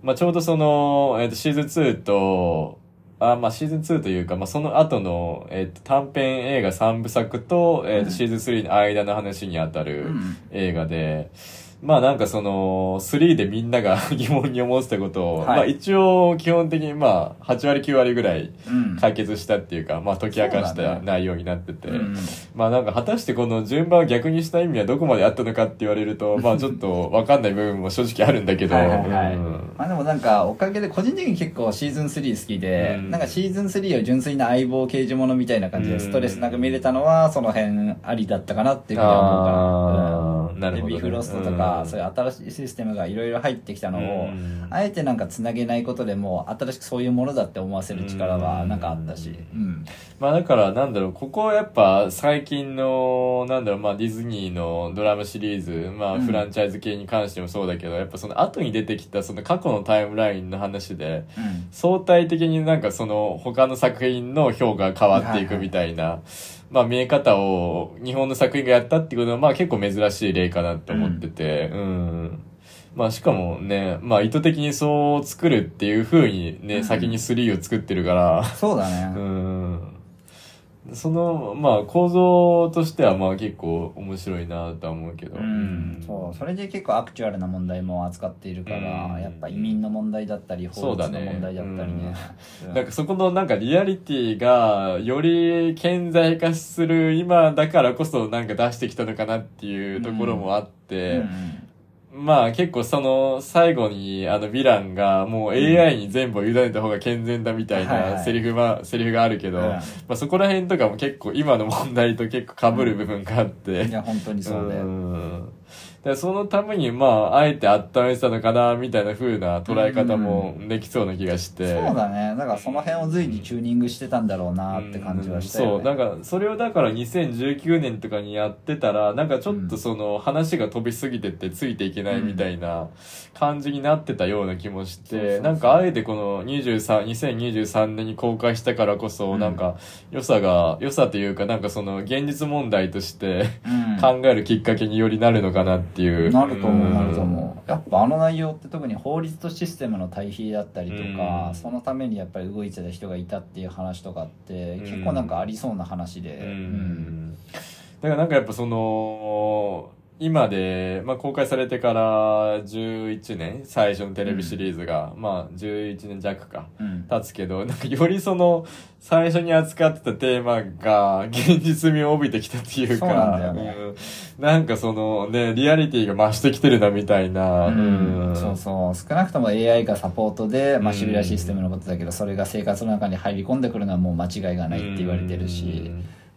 まあ、ちょうどその、えーとシーズン2と、あまあ、シーズン2というか、まあ、その後の、えーと短編映画3部作と、えとシーズン3の間の話にあたるうん。映画で、まあなんかその、3でみんなが 疑問に思ってたことを、はい。まあ一応基本的にまあ8割9割ぐらいうん。解決したっていうか、まあ解き明かしたそうだね。内容になってて、うん。まあなんか果たしてこの順番を逆にした意味はどこまであったのかって言われると、まあちょっとわかんない部分も正直あるんだけど、はいはいはい。うん。まあでもなんかおかげで個人的に結構シーズン3好きで、うん。なんかシーズン3を純粋な相棒刑事物みたいな感じうんでストレスなく見れたのはその辺ありだったかなっていうふうに思うから、あーなるほどね。でビフロストとか、うん。そういう新しいシステムがいろいろ入ってきたのを、うん。あえてなんかつなげないことでも新しくそういうものだって思わせる力はなんかあったし、うん。まあだからなんだろう、ここやっぱ最近の、なんだろう、まあディズニーのドラマシリーズ、まあうんフランチャイズ系に関してもそうだけど、やっぱその後に出てきたその過去のタイムラインの話で、うん。相対的になんかその他の作品の評価が変わっていくみたいな、まあ見え方を日本の作品がやったっていうことはまあ結構珍しい例かなって思ってて、うん。まあしかもね、まあ意図的にそう作るっていう風にね、うん先に3を作ってるから、そうだね、うん。その、まあ構造としてはまあ結構面白いなとは思うけど。うん、そうそれで結構アクチュアルな問題も扱っているから、うん。やっぱ移民の問題だったり法律の問題だったりね。うん。なんかそこのなんかリアリティがより顕在化する今だからこそなんか出してきたのかなっていうところもあって、うんまあ結構その最後にあのヴィランがもう AI に全部を委ねた方が健全だみたいないセリフは、セリフがあるけど、うんまあそこら辺とかも結構今の問題と結構被る部分があって、いや本当にそうで、んでそのためにまああえて温めてたのかなみたいな風な捉え方もできそうな気がして、そうだね。だからその辺を随時チューニングしてたんだろうなって感じはしたよね。そうなんかそれをだから2019年とかにやってたらなんかちょっとその話が飛びすぎてってついていけないみたいな感じになってたような気もして。なんかあえてこの23 2023年に公開したからこそうんなんか良さが良さというかなんかその現実問題としてうん。考えるきっかけによりなるのかなっていう。なると思う、んなると思う。やっぱあの内容って特に法律とシステムの対比だったりとか、うんそのためにやっぱり動いてた人がいたっていう話とかって、うん結構なんかありそうな話で。ううんんだからなんかやっぱその今で、まあ、公開されてから11年最初のテレビシリーズが、まあ11年弱かうん。経つけどなんかよりその最初に扱ってたテーマが現実味を帯びてきたっていうかなんだよね。うん。なんかそのねリアリティが増してきてるなみたいな、うん。そうそう。少なくとも AI がサポートで、まあ、うん。シビラシステムのことだけどそれが生活の中に入り込んでくるのはもう間違いがないって言われてるし、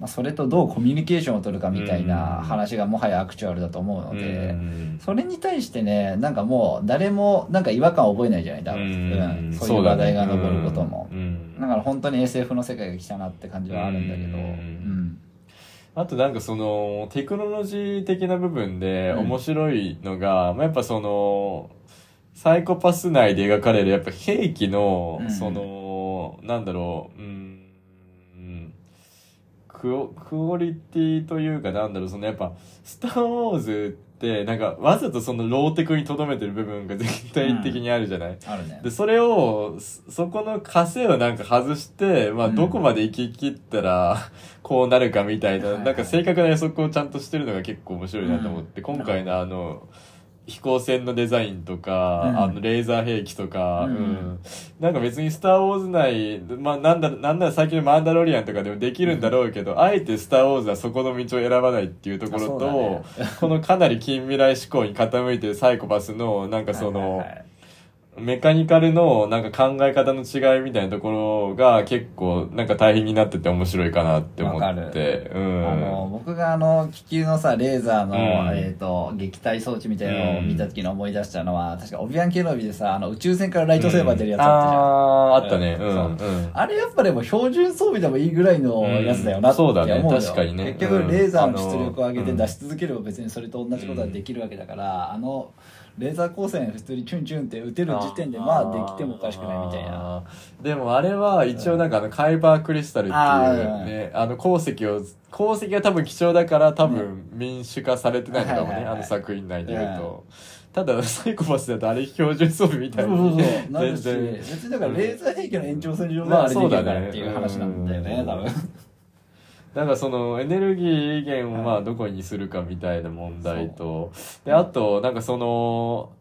まあ、それとどうコミュニケーションを取るかみたいな話がもはやアクチュアルだと思うので、うん。それに対してねなんかもう誰もなんか違和感を覚えないじゃない多分、うん。そういう話題が上ることも、だから本当に SF の世界が来たなって感じはあるんだけど、あとなんかそのテクノロジー的な部分でうん。面白いのが、まあやっぱそのサイコパス内で描かれるやっぱ兵器の、うん。そのなんだろううんうんクオクオリティというかなんだろうそのやっぱ「スター・ウォーズ」ってなんかわざとそのローテクにとどめてる部分が絶対的にあるじゃない、あるね。で、それを、そそこの枷をなんか外して、まあ、うん。どこまで行き切ったら、こうなるかみたいな、はいはいなんか正確な予測をちゃんとしてるのが結構面白いなと思って、今回のあの、飛行船のデザインとか、うん。あの、レーザー兵器とか、ううん。ん。なんか別にスターウォーズ内、まあ、なんだ、なんだ最近のマンダロリアンとかでもできるんだろうけど、あえてスターウォーズはそこの道を選ばないっていうところと、だね。このかなり近未来志向に傾いてるサイコパスの、なんかその、はいはいはいメカニカルのなんか考え方の違いみたいなところが結構なんか大変になってて面白いかなって思って。うあのん。僕があの気球のさレーザーの、うん。えー、と撃退装置みたいなのを見た時に思い出したのは、確かオビアン・ケノビでさあの宇宙船からライトセーバー出るやつあったじゃん、あーあったね。う。うんう。ん。あれやっぱでも標準装備でもいいぐらいのやつだよなって思うよ、うん。そうだね。確かにね。結局うんレーザーの出力を上げてあの出し続ければ別にそれと同じことができるわけだから、あのレーザー光線普通にチュンチュンって打てる時点でまあできてもおかしくないみたいな。でもあれは一応なんかあのカイバークリスタルっていうね、あの鉱石を、鉱石が多分貴重だから多分民主化されてないのかもね、あの作品内で言うと。ただサイコパスだとあれ標準装備みたいそうそうにそう。なるし全然。別にだからレーザー兵器の延長線上でまああれできるかそうだねらっていう話なんだよね、うん。多分だからそのエネルギー源をまあどこにするかみたいな問題と、で、あとなんかその、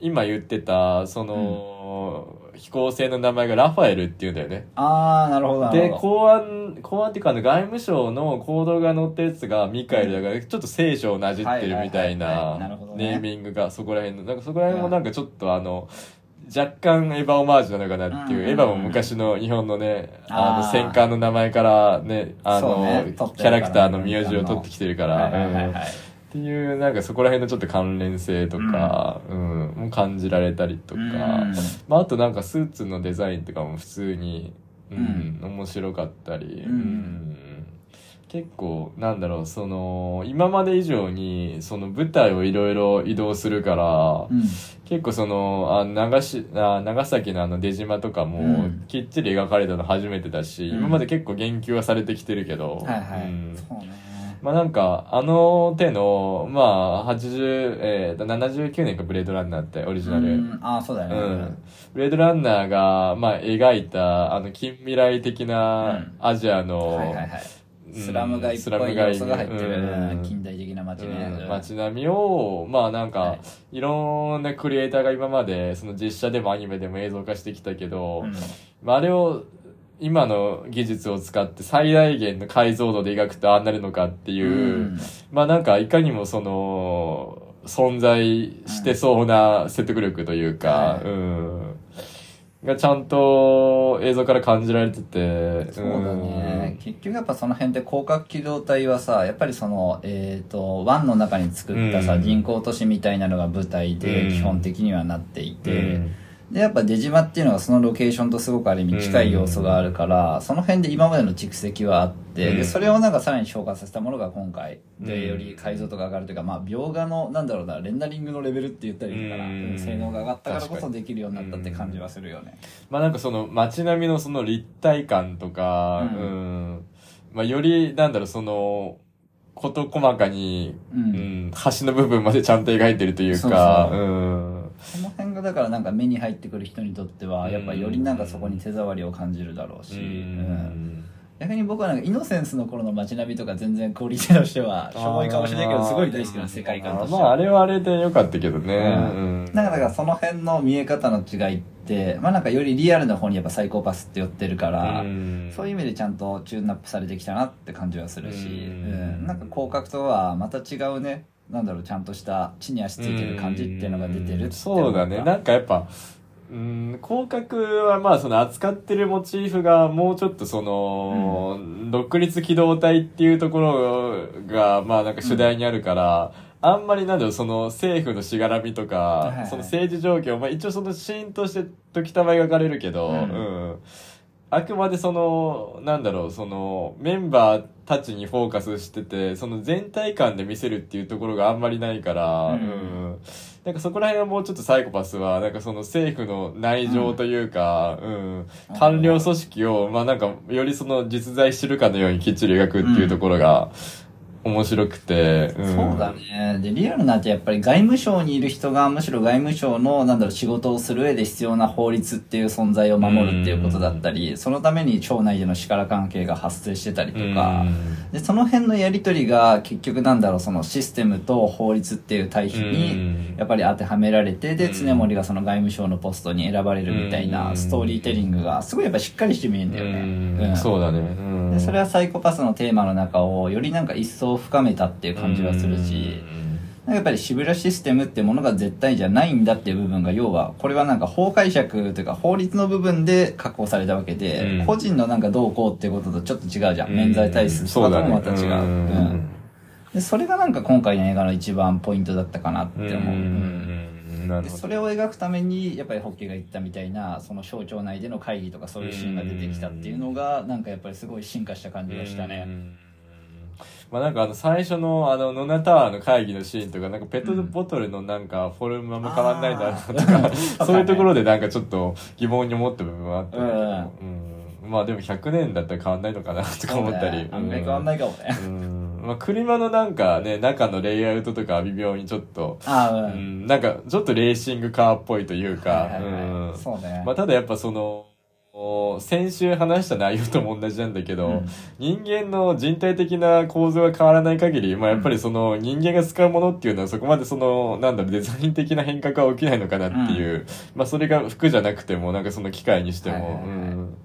今言ってた、その、飛行船の名前がラファエルっていうんだよね。ああなるほどなるで、ほど。公安、公安っていうかあの外務省の行動が載ったやつがミカエルだから、ちょっと聖書をなじってるみたいなネーミングがそこら辺の、なんかそこら辺もなんかちょっとあの、若干エヴァオマージュなのかなっていう、うん。うんうんエヴァも昔の日本のね、あの戦艦の名前からね、あの、ね。キャラクターの名字を取ってきてるから、はいはいはいうん。はいっていう、なんかそこら辺のちょっと関連性とか、うん、も感じられたりとか、うん。まあ、あとなんかスーツのデザインとかも普通に、うんう面白かったり、うん。うん結構なんだろうその今まで以上にその舞台をいろいろ移動するから、うん。結構そのあ長しあ長崎のあの出島とかもうん。きっちり描かれたの初めてだし、うん。今まで結構言及はされてきてるけど、まあなんか、あの手の、まあ、80、えーと、79年か、ブレードランナーって、オリジナル。うん。ああそうだよね、うん。ブレードランナーが、まあ、描いた、あの、近未来的うなん。アジアの、スラム街っぽい要素が入ってる、うん近代的な街ね、うん街並みを、まあなんか、はい。い、ろんなクリエイターが今まで、その実写でもアニメでも映像化してきたけど、うん。まあ、あれを今の技術を使って最大限の解像度で描くとああなるのかっていう、うん。まあなんかいかにもその存在してそうな説得力というか、ううんがちゃんと映像から感じられてて。そうだね。結局やっぱその辺で広角機動隊はさ、やっぱりその、えっ、と、湾の中に作ったさ、うん人工都市みたいなのが舞台でうん基本的にはなっていて、うんで、やっぱ出島っていうのはそのロケーションとすごくある意味近い要素があるから、その辺で今までの蓄積はあって、うん。で、それをなんかさらに消化させたものが今回でうんより解像度が上がるというか、まあ、描画の、なんだろうな、レンダリングのレベルって言ったらいいのか性能が上がったからこそできるようになったって感じはするよね。まあなんかその街並みのその立体感とか、ううん。ん、まあよりなんだろうその、事細かに、ううん。ん、端の部分までちゃんと描いてるというか、そうそう。うん。その辺がだからなんか目に入ってくる人にとってはやっぱよりなんかそこに手触りを感じるだろうし、逆に僕はなんかイノセンスの頃の街並みとか全然クオリティとしてはしょぼいかもしれないけどすごい大好きな世界観としてまああれはあれで良かったけどね。ううん。なんかだからその辺の見え方の違いってまあなんかよりリアルな方にやっぱサイコパスって寄ってるから、うん。そういう意味でちゃんとチューンナップされてきたなって感じはするし、ううんん。なんか広角とはまた違うねなんだろうちゃんとした地に足ついてる感じっていうのが出てるそうだね。なんかやっぱうん広角はまあその扱ってるモチーフがもうちょっとその、独立機動隊っていうところがまあなんか主題にあるから、あんまりなんだろうその政府のしがらみとか、はいはい。その政治状況、まあ一応そのシーンとして時たま描かれるけど、うん。うんあくまでその、なんだろう、その、メンバーたちにフォーカスしてて、その全体感で見せるっていうところがあんまりないから、うん。うん。なんかそこら辺はもうちょっとサイコパスは、なんかその政府の内情というか、うん、官僚組織を、まあなんか、よりその実在してるかのようにきっちり描くっていうところが、面白くて、うん。そうだね。で、リアルなんてやっぱり外務省にいる人がむしろ外務省の、なんだろう、仕事をする上で必要な法律っていう存在を守るっていうことだったり、そのために庁内での力関係が発生してたりとか、で、その辺のやりとりが結局なんだろう、そのシステムと法律っていう対比うん。に、やっぱり当てはめられて、で、うん。常森がその外務省のポストに選ばれるみたいなストーリーテリングが、すごいやっぱしっかりして見えるんだよね。うん。うん。そうだね。うん。でそれはサイコパスのテーマの中をよりなんか一層深めたっていう感じはするし、やっぱりシブラシステムってものが絶対じゃないんだっていう部分が要はこれはなんか法解釈というか法律の部分で確保されたわけで、うん。個人のなんかどうこうっていうこととちょっと違うじゃん、うん。免罪体質とかともまた違う、そうだね。うん。でそれがなんか今回の映画の一番ポイントだったかなって思う、でそれを描くためにやっぱりホッケが言ったみたいなその省庁内での会議とかそういうシーンが出てきたっていうのがなんかやっぱりすごい進化した感じがしたね、うんまあなんかあの最初のあのノナタワーの会議のシーンとかなんかペットボトルのなんかフォルムあんま変わんないんだなとか、そういうところでなんかちょっと疑問に思った部分はあったけど、うん。まあでも100年だったら変わんないのかなとか思ったり。あんまり変わんないかもね、うん。まあ、車のなんかね、中のレイアウトとか微妙にちょっと、ううん、ん、なんかちょっとレーシングカーっぽいというか、そうね、まあ、ただやっぱその、お先週話した内容とも同じなんだけど、うん。人間の人体的な構造が変わらない限り、まあ、やっぱりその人間が使うものっていうのはそこまでその、なんだろう、デザイン的な変革は起きないのかなっていう、まあそれが服じゃなくても、なんかその機械にしても、うん。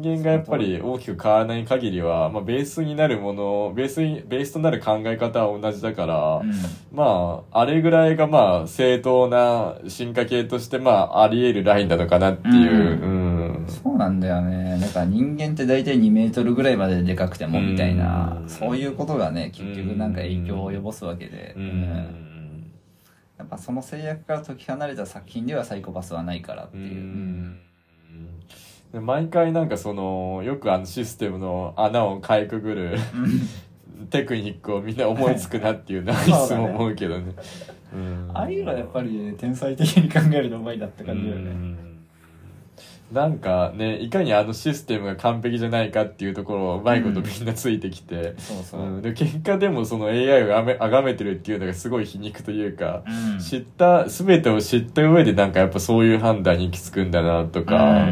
人間がやっぱり大きく変わらない限りは、まあベースになるもの、ベースに、ベースとなる考え方は同じだから、うん。まあ、あれぐらいがまあ正当な進化系としてまああり得るラインなのかなっていう、ううん。そうなんだよね。だから人間って大体2メートルぐらいまででかくてもみたいなうん。そういうことがね結局なんか影響を及ぼすわけで、ううん。ん。やっぱその制約から解き放れた作品ではサイコパスはないからってう。いう、ん。で毎回なんかその、よくあのシステムの穴をかいくぐる テクニックをみんな思いつくなっていうのは いつも思うけどね。うん。ああいうのはやっぱり天才的に考えるのうまいなって感じだよね、うんなんかね、いかにあのシステムが完璧じゃないかっていうところをうまいことみんなついてきて、そうそう、うん。で結果でもその AI をあめ崇めてるっていうのがすごい皮肉というか、うん。知った、全てを知った上でなんかやっぱそういう判断に行き着くんだなとか、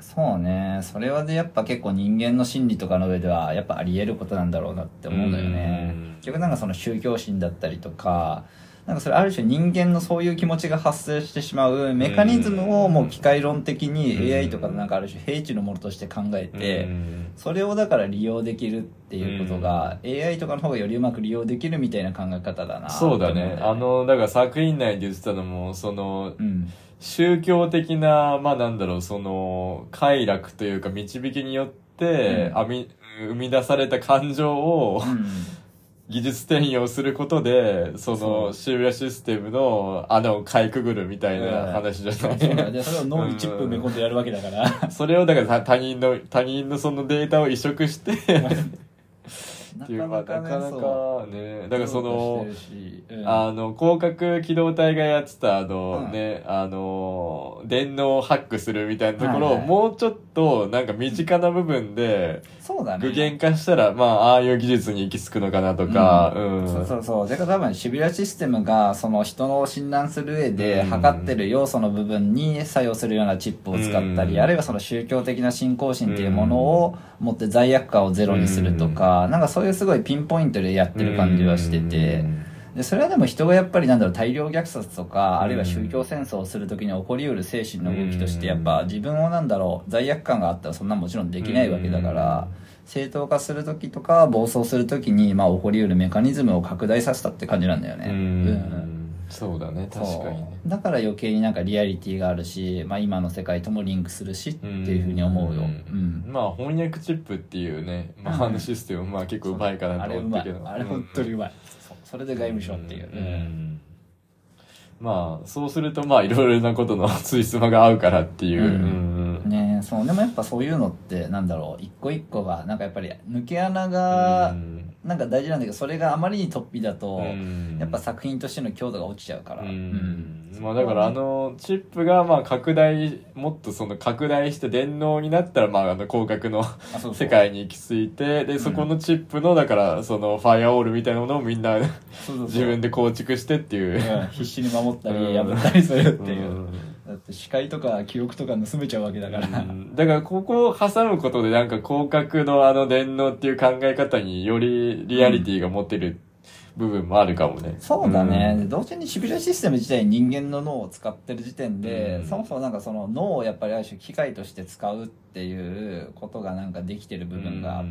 そうね。それはでやっぱ結構人間の心理とかの上ではやっぱあり得ることなんだろうなって思うんだよね。うん。結局なんかその宗教心だったりとかなんかそれある種人間のそういう気持ちが発生してしまうメカニズムをもう機械論的に AI とかなんかある種平地のものとして考えて、うん。それをだから利用できるっていうことが、AI とかの方がよりうまく利用できるみたいな考え方だなそうだね。あのだから作品内で言ってたのもそのうん。宗教的なまあなんだろうその快楽というか導きによってうん。編み生み出された感情をうん技術転用することでそそう。の渋谷システムの穴をかいくぐるみたいな話じゃない、そうだでそれを脳にチップ埋め込んでやるわけだから。それをだから他他人の他人のそのデータを移植してっていうまあなかなかねだからそのあの広角機動隊がやってたあの、うん。ねあの電脳をハックするみたいなところをもうちょっとなんか身近な部分でそうだね。具現化したらまあああいう技術に行き着くのかなとかうん、そうそうそう。だから多分渋谷システムがその人の診断する上でうん測ってる要素の部分に作用するようなチップを使ったり、うん。あるいはその宗教的な信仰心っていうものを持って罪悪感をゼロにするとか、なんかそういうすごいピンポイントでやってる感じはしてて、でそれはでも人がやっぱりなんだろう大量虐殺とか、あるいは宗教戦争をするときに起こりうる精神の動きとしてやっぱ自分をなんだろう罪悪感があったらそんなもちろんできないわけだから、正当化するときとか暴走するときにまあ起こりうるメカニズムを拡大させたって感じなんだよね。うん、うん。そうだね確かにだから余計になんかリアリティがあるし、まあ、今の世界ともリンクするしっていうふうに思うよ。うん。まあ翻訳チップっていうね、まあ、あのシステムまあ結構うまいかなと思ったけど。あれ本当にうまい、それで外務省っていう、うん。まあそうするとまあいろいろなことのついすまが合うからっていう、ねえそう。でもやっぱそういうのってなんだろう。一個一個がなんかやっぱり抜け穴がうんなんか大事なんだけどそれがあまりに突飛だと、うん。やっぱ作品としての強度が落ちちゃうから、うん。まあだからあのチップがまあ拡大もっとその拡大して電脳になったらまああの広角の世界に行き着いてでそこのチップのだからそのファイアウォールみたいなものをみんな自分で構築してっていう。うん。必死に守ったりうん破ったりするっていう、うんだって視界とか記憶とか盗めちゃうわけだから、うん。だからここを挟むことでなんか広角のあの電脳っていう考え方によりリアリティが持てる部分もあるかもね。そうだね、で同時にシビルシステム自体人間の脳を使ってる時点で、うん。そもそもなんかその脳をやっぱりある種機械として使うっていうことがなんかできてる部分があって。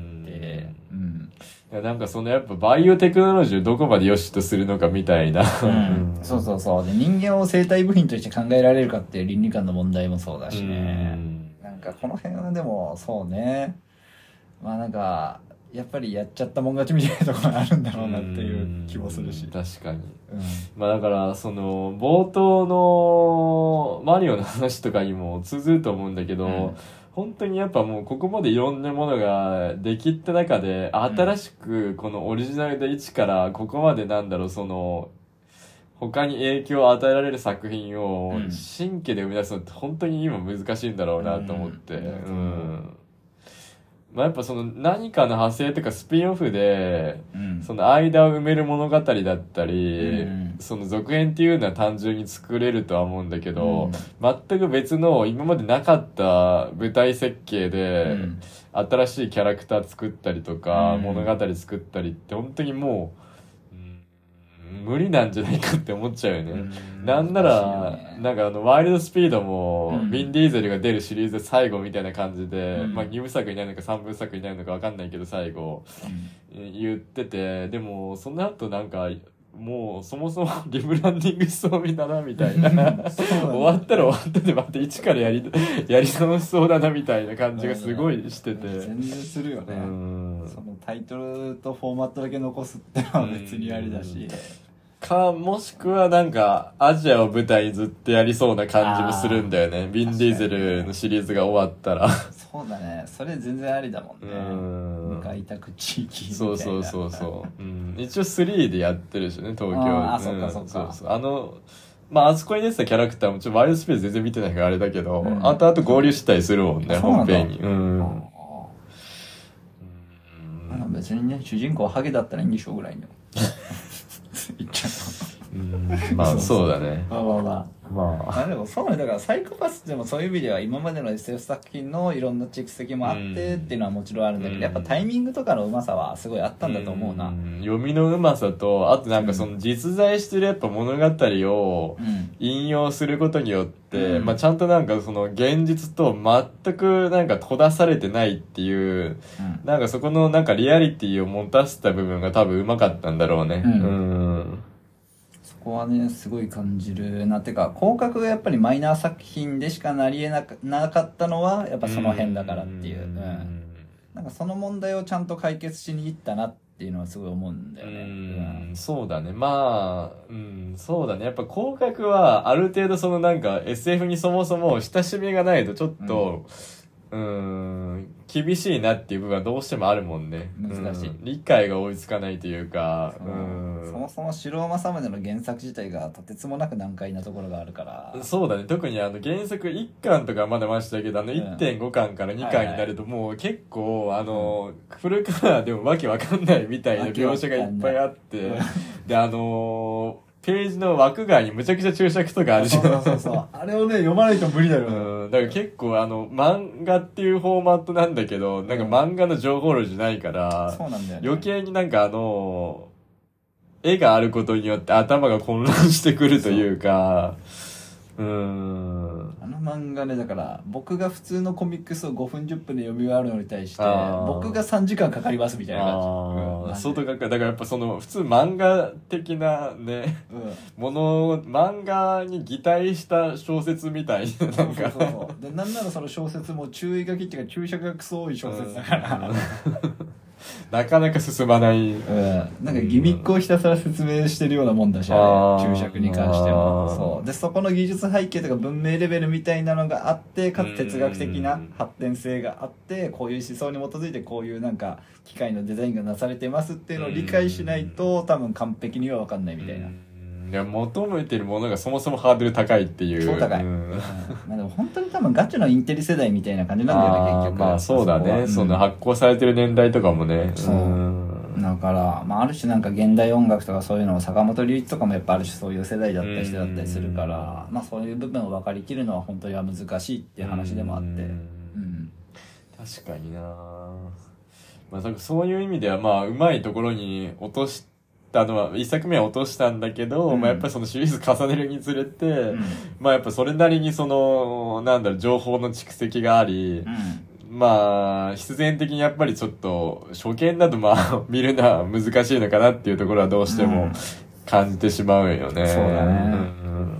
うん、いやなんかそのやっぱバイオテクノロジーをどこまで良しとするのかみたいな。うん。そうそうそう。で人間を生体部品として考えられるかっていう倫理観の問題もそうだしね、なんかこの辺はでもそうね。まあなんかやっぱりやっちゃったもん勝ちみたいなところがあるんだろうなっていう気もするし。うん確かに。うん。まあだから、その、冒頭のマリオの話とかにも通ずると思うんだけど、うん。本当にやっぱもうここまでいろんなものができった中で、新しくこのオリジナルで一からここまでなんだろう、その、他に影響を与えられる作品をうん。新規で生み出すのって本当に今難しいんだろうなと思って。うん。うんまあやっぱその何かの派生とかスピンオフで、うん。その間を埋める物語だったり、うん。その続編っていうのは単純に作れるとは思うんだけど、うん。全く別の今までなかった舞台設計で、うん。新しいキャラクター作ったりとか、うん。物語作ったりって本当にもう、うん無理なんじゃないかって思っちゃうよね。うん。なんなら、ね。なんかあの、ワイルドスピードも、うん。ヴィン・ディーゼルが出るシリーズ最後みたいな感じで、うん。まあ2部作になるのか3部作になるのかわかんないけど最後、言っててでもその後なんかもうそもそもリブランディングしそうみだなみたいな。終わったら終わったでまた一からやりやり直しそうだなみたいな感じがすごいしてて。全然するようね、ん。そのタイトルとフォーマットだけ残すってのは別にありだし、かもしくはなんかアジアを舞台にずっとやりそうな感じもするんだよね。ビン・ディーゼルのシリーズが終わったら。そうだね。それ全然ありだもんね。うん。開拓地域みたいな。そうそうそうそう、うん、一応3でやってるしね東京あーあんそっかそっか。そうそう。あのまああそこに出てたキャラクターもちょっとワイルドスペース全然見てないからあれだけど、うん。後々合流したりするもんね本編に。うん、ああ別にね主人公ハゲだったらいいんでしょうぐらいの 言っちゃっうんまあそうだね。まあまあまあまあ。あでもそうねだからサイコパスでもそういう意味では今までの SF 作品のいろんな蓄積もあってっていうのはもちろんあるんだけうん。どやっぱタイミングとかのうまさはすごいあったんだと思うな。ん。読みのうまさとあとなんかその実在してるやっぱ物語をうん。引用することによって、うんまあ、ちゃんとなんかその現実と全くなんか閉ざされてないっていううん。なんかそこのなんかリアリティを持たせた部分が多分うまかったんだろうね。うんこはねすごい感じるな。ってか広角がやっぱりマイナー作品でしかなりえなかなかったのはやっぱその辺だからっていう、うん。なんかその問題をちゃんと解決しに行ったなっていうのはすごい思うんだよね、うん。そうだね。まあうん。そうだね。やっぱ広角はある程度そのなんか SF にそもそも親しみがないとちょっとうん厳しいなっていう部分はどうしてもあるもんね。難しい。うん。理解が追いつかないというか。そう。うん。そもそも城尾正宗の原作自体がとてつもなく難解なところがあるから。そうだね。特にあの原作1巻とかはまだましだけどあのうん。1.5巻から2巻になるともう結構あの古川でもわけわかんないみたいな描写がいっぱいあって。であのページの枠外にむちゃくちゃ注釈とかあるじゃん。そうそうそうあれをね読まないと無理だよ、うん、だから結構あの漫画っていうフォーマットなんだけどなんか漫画の情報量じゃないからそうなんだよね。余計になんかあの絵があることによって頭が混乱してくるというかうんあの漫画ねだから僕が普通のコミックスを5分10分で読み終わるのに対してあー。僕が3時間かかりますみたいな感じ。あうん。あ相当かっこいいだからやっぱその普通漫画的なねうん。もの漫画に擬態した小説みたいななんか。そうそうそう。でなんならその小説も注意書きっていうか注釈がクソ多い小説だから、うんなかなか進まない。うん、なんかギミックをひたすら説明してるようなもんだし、あれ。注釈に関してもあー。そう。でそこの技術背景とか文明レベルみたいなのがあってかつ哲学的な発展性があってこういう思想に基づいてこういうなんか機械のデザインがなされてますっていうのを理解しないと多分完璧には分かんないみたいな、うんいや求めてるものがそもそもハードル高いっていう。超高い、ううん。んまあでも本当に多分ガチのインテリ世代みたいな感じなんだよね結局まあそうだね。そのうん発行されてる年代とかもね。そう。ん。だから、まあ、ある種なんか現代音楽とかそういうのを坂本龍一とかもやっぱある種そういう世代だった人だったりするから、まあそういう部分を分かりきるのは本当には難しいっていう話でもあって、うん。うん。確かにな。まあそそういう意味ではまあうまいところに落としたのは一作目は落としたんだけど、うん。まあやっぱりそのシリーズ重ねるにつれて、うん。まあやっぱそれなりにそのなんだろう情報の蓄積があり、まあ必然的にやっぱりちょっと初見だとまあ 見るのは難しいのかなっていうところはどうしてもうん。感じてしまうよね。そうだね。ん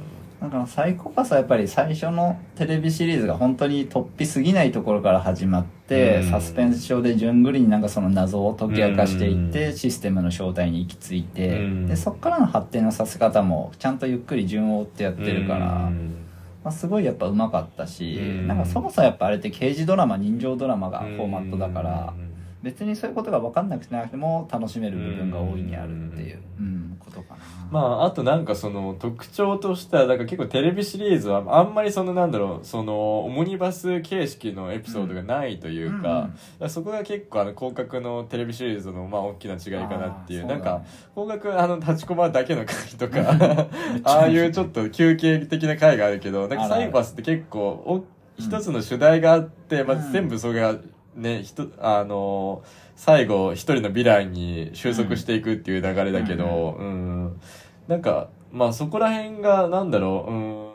だからサイコパスはやっぱり最初のテレビシリーズが本当に突飛すぎないところから始まって、うん。サスペンス上で順繰りになんかその謎を解き明かしていって、システムの正体に行き着いて、うん。でそこからの発展のさせ方もちゃんとゆっくり順を追ってやってるから、うん。まあ、すごいやっぱうまかったし、うん。なんかそもそもやっぱあれって刑事ドラマ人情ドラマがフォーマットだから、うん別にそういうことが分かんなくてなくても楽しめる部分が大いにあるっていう、うん、ことかな。まあ、あとなんかその特徴としては、だから結構テレビシリーズはあんまりそのなんだろう、そのオモニバス形式のエピソードがないというか、うん。そこが結構あの広角のテレビシリーズのまあ大きな違いかなっていう。あーなんか広角あの立ちコマだけの回とか、ああいうちょっと休憩的な回があるけど、なんかサイコパスって結構お一つの主題があって、まあうん。全部それがね、ひと、あの最後一人のヴィランに収束していくっていう流れだけど、うん、なんか、まあそこら辺が、なんだろう、うん、うん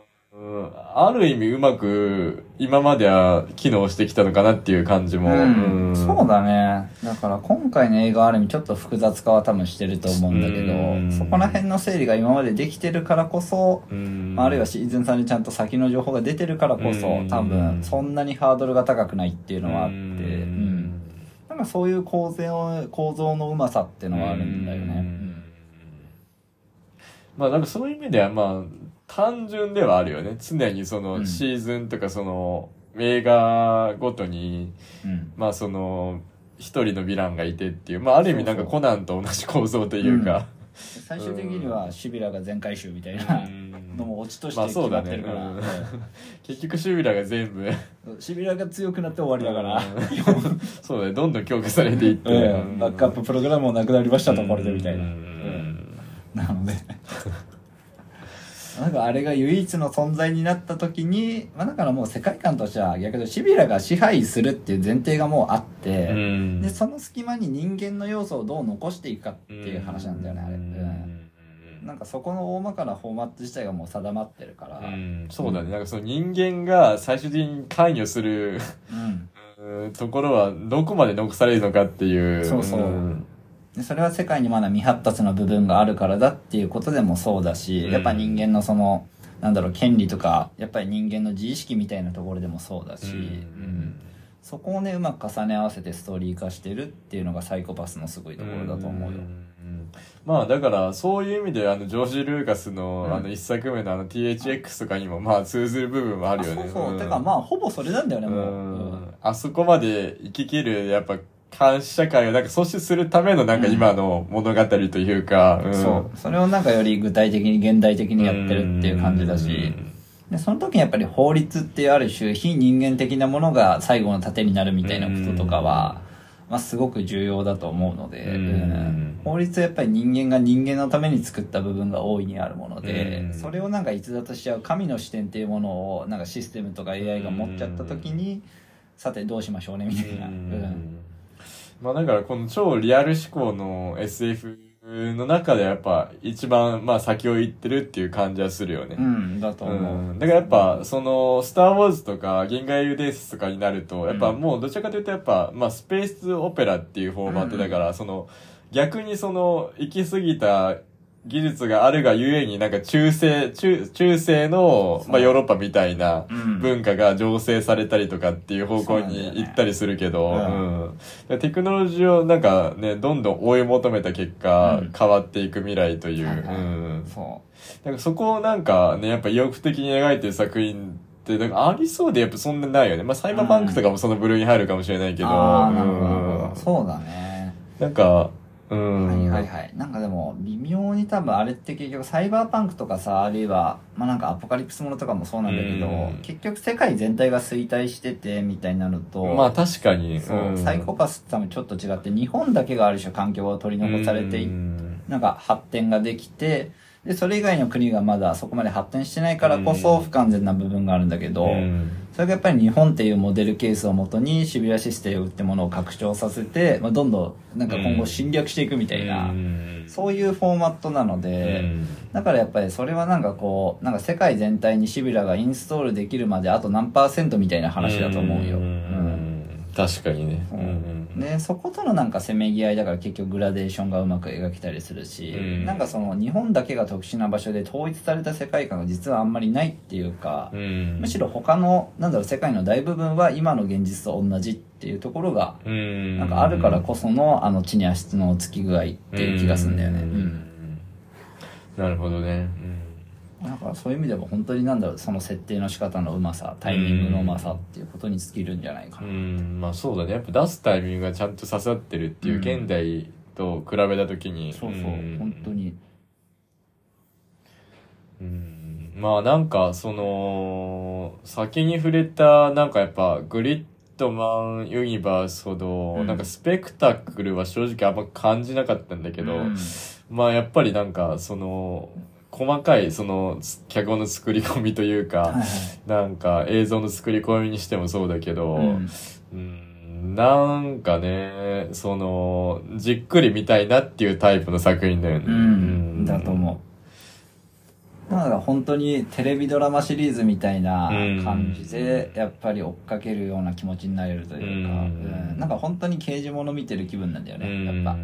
ある意味うまく今までは機能してきたのかなっていう感じも、うん。うん。そうだね。だから今回の映画はある意味ちょっと複雑化は多分してると思うんだけど、うん。そこら辺の整理が今までできてるからこそ、ああるいはシーズン3にちゃんと先の情報が出てるからこそ、うん。多分そんなにハードルが高くないっていうのはあって、ううん。んなんかそういう構造構造のうまさっていうのはあるんだよね、うん。まあなんかそういう意味ではまあ単純ではあるよね。常にそうん。のシーズンとかその映画ごとにうん。まあその一人のヴィランがいてっていうまあある意味なんかコナンと同じ構造というか、最終的にはシビラが全回収みたいなうん。のもオチとして決まってるから、うん。結局シュビラが全部。うんシビラが強くなって終わりだから、うん。そうだね。どんどん強化されていって、うん。バックアッププログラムもなくなりましたところでみたいな、ううん。ん。なのでなんかあれが唯一の存在になった時に、まあだからもう世界観としては逆にシビラが支配するっていう前提がもうあって、うん。で、その隙間に人間の要素をどう残していくかっていう話なんだよね、あれ。うん。なんかそこの大まかなフォーマット自体がもう定まってるから。うん。そうだね。なんかその人間が最終的に関与するところはどこまで残されるのかっていう。そうそうんでそれは世界にまだ未発達な部分があるからだっていうことでもそうだし、うんやっぱ人間のその、なんだろう、権利とか、やっぱり人間の自意識みたいなところでもそうだし、うんうんそこをね、うまく重ね合わせてストーリー化してるっていうのがサイコパスのすごいところだと思うよ。んまあだからそういう意味であのジョージ・ルーカスの,、うんあの一作目のあの THX とかにもまあ通ずる部分もあるよねそうそう。んてかまあ、ほぼそれなんだよね、うもう。んあそこまで生き切るやっぱ監視社会をなんか阻止するためのなんか今の物語というか、うん。そう。それをなんかより具体的に現代的にやってるっていう感じだし、うん。で、その時にやっぱり法律っていうある種非人間的なものが最後の盾になるみたいなこととかは、まあすごく重要だと思うので、うん。うん法律はやっぱり人間が人間のために作った部分が大いにあるもので、うん。それをなんか逸脱しちゃう神の視点っていうものをなんかシステムとか AI が持っちゃった時に、さてどうしましょうねみたいな。うんまあだからこの超リアル思考の SF の中でやっぱ一番まあ先を行ってるっていう感じはするよね。うん、だと思う。うん、だからやっぱ、その、スター・ウォーズとか、銀河英雄伝説とかになると、やっぱもうどちらかというとやっぱ、まあスペースオペラっていうフォーマットだから、その、逆にその、行き過ぎた技術があるがゆえになんか中世、中、中世の、まあヨーロッパみたいなうん文化が醸成されたりとかっていう方向に行ったりするけど、ううんテクノロジーをなんかね、どんどん追い求めた結果、うん変わっていく未来という、はいはいうん。そなんかそこをなんかね、やっぱ意欲的に描いてる作品って、なんかありそうでやっぱそんなないよね。まあサイバーパンクとかもその部類に入るかもしれないけう。ど。ああ、なるほどなるほうんど。そうだね。なんか、うん。はいはいはい。なんかでも、微妙に多分あれって結局サイバーパンクとかさ、あるいは、まあなんかアポカリプスものとかもそうなんだけど、うん。結局世界全体が衰退しててみたいになると、まあ確かに。そう、ん。サイコパスって多分ちょっと違って、日本だけがある種環境が取り残されてなんか発展ができて、で、それ以外の国がまだそこまで発展してないからこそ不完全な部分があるんだけど、うんそれがやっぱり日本っていうモデルケースをもとに渋谷システムってものを拡張させて、まあ、どんどんなんか今後侵略していくみたいな、うん。そういうフォーマットなので、うん。だからやっぱりそれはなんかこう、なんか世界全体にシビラがインストールできるまであと何パーセントみたいな話だと思うよ。んうん。確かにね。ううん。んでそことのなんかせめぎ合いだから結局グラデーションがうまく描けたりするし、うん。なんかその日本だけが特殊な場所で統一された世界観が実はあんまりないっていうか、うん。むしろ他のなんだろう世界の大部分は今の現実と同じっていうところがうん。なんかあるからこそのあの地に足のつき具合っていう気がするんだよね。なるほどね。だからそういう意味でも本当になんだろうその設定の仕方のうまさタイミングのうまさっていうことに尽きるんじゃないかうな。ん、まあそうだね。やっぱ出すタイミングがちゃんと刺さってるっていう、うん現代と比べたときに。そうそう、ん本当に。うんまあなんかその先に触れたなんかやっぱグリッドマンユニバースほど、うんなんかスペクタクルは正直あんま感じなかったんだけど、うんまあやっぱりなんかその細かいその脚本の作り込みというか、はいはいなんか映像の作り込みにしてもそうだけど、うんうんなんかね、その、じっくり見たいなっていうタイプの作品だよね。うん、だと思う。だから本当にテレビドラマシリーズみたいな感じで、やっぱり追っかけるような気持ちになれるというか、うん。うん。なんか本当に刑事物見てる気分なんだよね、やっぱ。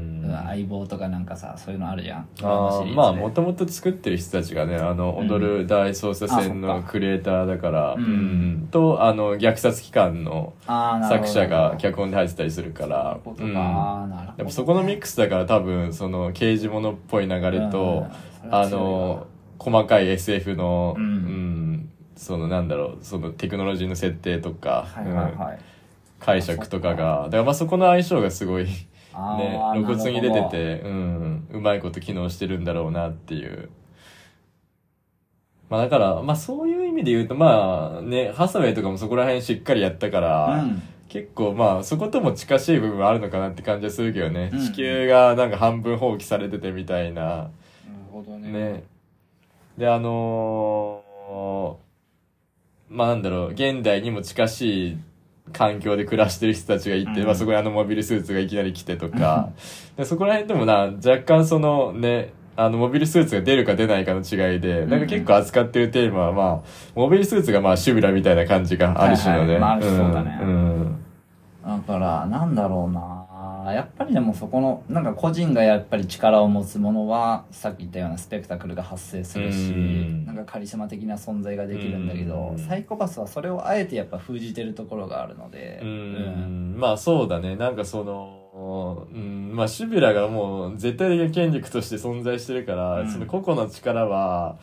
相棒とかなんかさ、そういうのあるじゃん。あまあ、もともと作ってる人たちがね、あの、うん。踊る大捜査線のクリエイターだから、うん。うん。と、あの、虐殺機関の作者が脚本で入ってたりするから、そこのミックスだから多分、その、刑事物っぽい流れと、あの、細かい SF の、うんうんそのなんだろう、そのテクノロジーの設定とか、はいはいうんはい。解釈とかが、だからまあそこの相性がすごい、ね、露骨に出て。て、うん、うまいこと機能してるんだろうなっていう。まあだから、まあそういう意味で言うと、まあね、ハサウェイとかもそこら辺しっかりやったから、うん。結構まあそことも近しい部分はあるのかなって感じはするけどね、うん地球がなんか半分放棄されててみたいな、なるほどね。ね。で、あのーまあなんだろう、現代にも近しい環境で暮らしてる人たちがいて、うん。まあそこにあのモビルスーツがいきなり来てとか、でそこら辺でもな、若干そのね、あの、モビルスーツが出るか出ないかの違いで、なんか結構扱ってるテーマは、まあ、モビルスーツがまあ、シュビラみたいな感じがある種のね。はいはい。まあある種そうだね。ん。だから、なんだろうなやっぱりでもそこの、なんか個人がやっぱり力を持つものは、さっき言ったようなスペクタクルが発生するしうん、なんかカリスマ的な存在ができるんだけどうん、サイコパスはそれをあえてやっぱ封じてるところがあるので、うん、まあそうだね。なんかその、うん、まあシュビラがもう絶対的な権力として存在してるから、うん。その個々の力は、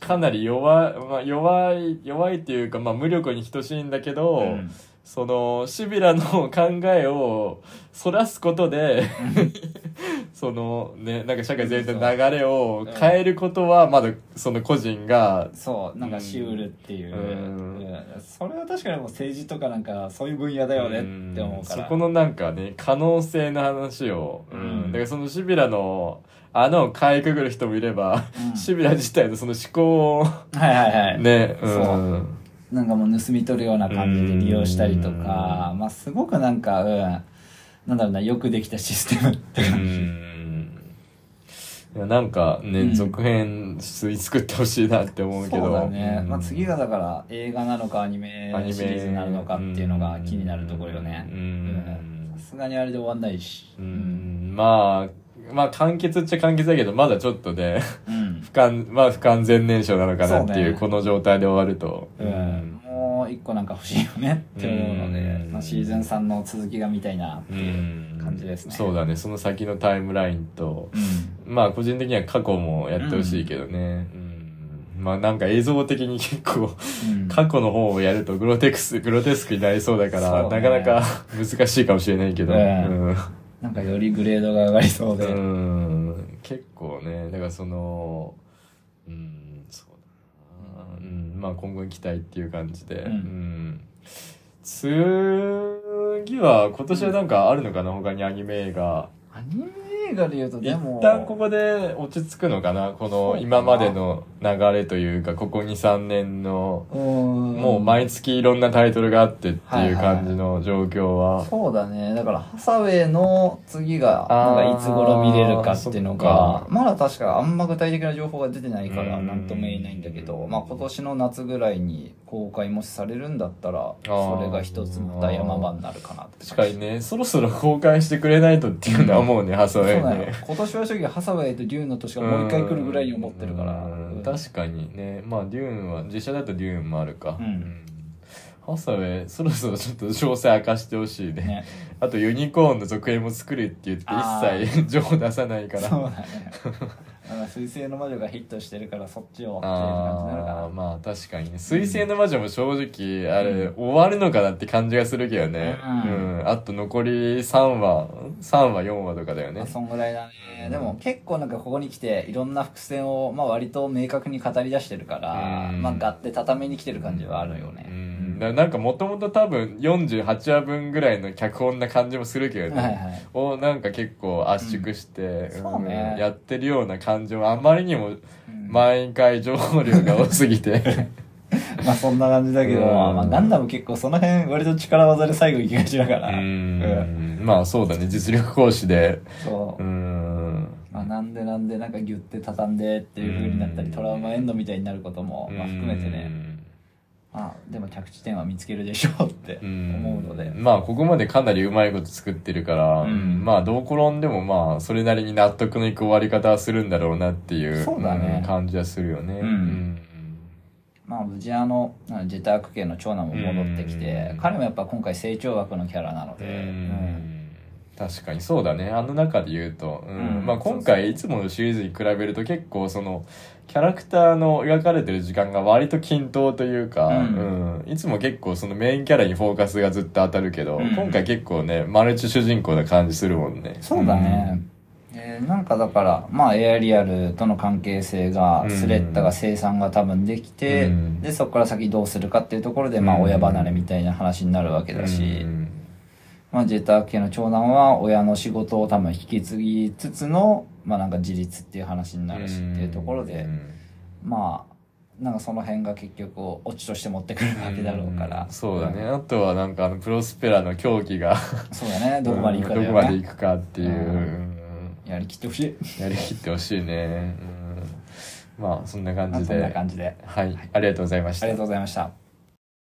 かなり弱い、まあ弱い、弱いっていうか、まあ無力に等しいんだけど、うんその、シュビラの考えをそらすことで、そのね、なんか社会全体の流れを変えることは、まだその個人が、そう、なんかシュールっていう。うん。うん。それは確かにもう政治とかなんかそういう分野だよねって思うから。そこのなんかね、可能性の話を、うん。うん。だからそのシュビラの穴をかいくぐる人もいれば、うん。シュビラ自体のその思考を、はいはいはい。ね、う。そう。んなんかもう盗み取るような感じで利用したりとか、まあすごくなんか、うん、なんだろうな、よくできたシステムってう感じ。んいやなんかね、うん続編作ってほしいなって思うけど。そうだね。うんまあ次がだから映画なのかアニメシリーズになるのかっていうのが気になるところよね。さすがにあれで終わんないし。うんまあ、まあ完結っちゃ完結だけど、まだちょっとね、うん。不完、まあ不完全燃焼なのかなっていう、この状態で終わると。うん、もう一個なんか欲しいよねって思うので、うんまあ、シーズン3の続きが見たいなっていう感じですね。そうだね、その先のタイムラインと、うん。まあ個人的には過去もやってほしいけどね。うんまあなんか映像的に結構、うん過去の方をやるとグロテクス、グロテスクになりそうだから、なかなか難しいかもしれないけど。なんかよりグレードが上がりそうで。うん結構ね、だからその、うん、そうだな。うん、まあ今後に期待っていう感じで。うんん次は、今年はなんかあるのかな、他にアニメ映画。アニメ映画で言うとで一も、旦ここで落ち着くのかな？この今までの流れというか、ここ2、3年の、うん。もう毎月いろんなタイトルがあってっていう感じの状況は。そうだね。だから、ハサウェイの次が、なんかいつ頃見れるかっていうのが。か、まだ確かあんま具体的な情報が出てないから、うん。なんとも言えないんだけど、まあ今年の夏ぐらいに公開もしされるんだったら、それが一つまた山場になるかなって。確かにね、そろそろ公開してくれないとっていうのは思うね、ハサウェイね。今年は正直ハサウェイとデューンの年がもう一回来るぐらいに思ってるから。確かにね。まあ、デューンは、実写だとデューンもあるか。うんハサウェイ、そろそろちょっと詳細明かしてほしいね。ね。あと、ユニコーンの続編も作るって言って一切情報出さないから。そうだね。だから水星の魔女がヒットしてるからそっちをっていう感じになるかああな。まあ確かにね。水星の魔女も正直あれ、終わるのかなって感じがするけどね。ううん。ん、あと残り3話3話4話とかだよね。まあ、そんぐらいだね。でも結構なんかここに来ていろんな伏線を、まあ割と明確に語り出してるから、うん。まあガって畳みに来てる感じはあるよね。うんななんかもともと多分48話分ぐらいの脚本な感じもするけどね、はいはい。をなんか結構圧縮して、うん。ね。やってるような感じはあまりにもうん。毎回情報量が多すぎて。まあそんな感じだけど、うん。まあガンダム結構その辺割と力技で最後行きがちだから。うん。まあそうだね。実力行使で。そう。うん。まあなんでなんでなんかギュって畳んでっていう風になったり、うん。トラウマエンドみたいになることも、まあ含めてね、まあでも着地点は見つけるでしょうってうん。思うので。まあここまでかなりうまいこと作ってるから、うん。まあどう転んでもまあそれなりに納得のいく終わり方はするんだろうなっていうそうだね。ん感じはするよね。うん。まあ無事あの、ジェターク家の長男も戻ってきて、うん。彼もやっぱ今回成長枠のキャラなので、うん。うん確かにそうだね。あの中で言うと、うん。うん。まあ、今回いつものシリーズに比べると結構そのキャラクターの描かれてる時間が割と均等というか、うん。うん。いつも結構そのメインキャラにフォーカスがずっと当たるけど、うん。今回結構ねマルチ主人公な感じするもんね。そうだね。えーなんかだから、まあエアリアルとの関係性が、うん。スレッタが生産が多分できて、うん。で、そこから先どうするかっていうところで、まあうん。親離れみたいな話になるわけうんだし、うんまあジェターク家の長男は親の仕事を多分引き継ぎつつの、まあなんか自立っていう話になるしっていうところで、まあなんかその辺が結局オチとして持ってくるわけだろうから、んそうだね、あとはなんかあのプロスペラの狂気が。そうだね。どこまで行くかね。どこまで行くかっていう、うやりきってほしい。やりきってほしいね、うん、まあそんな感じで。まあそんな感じで。はい、ありがとうございました。ありがとうございました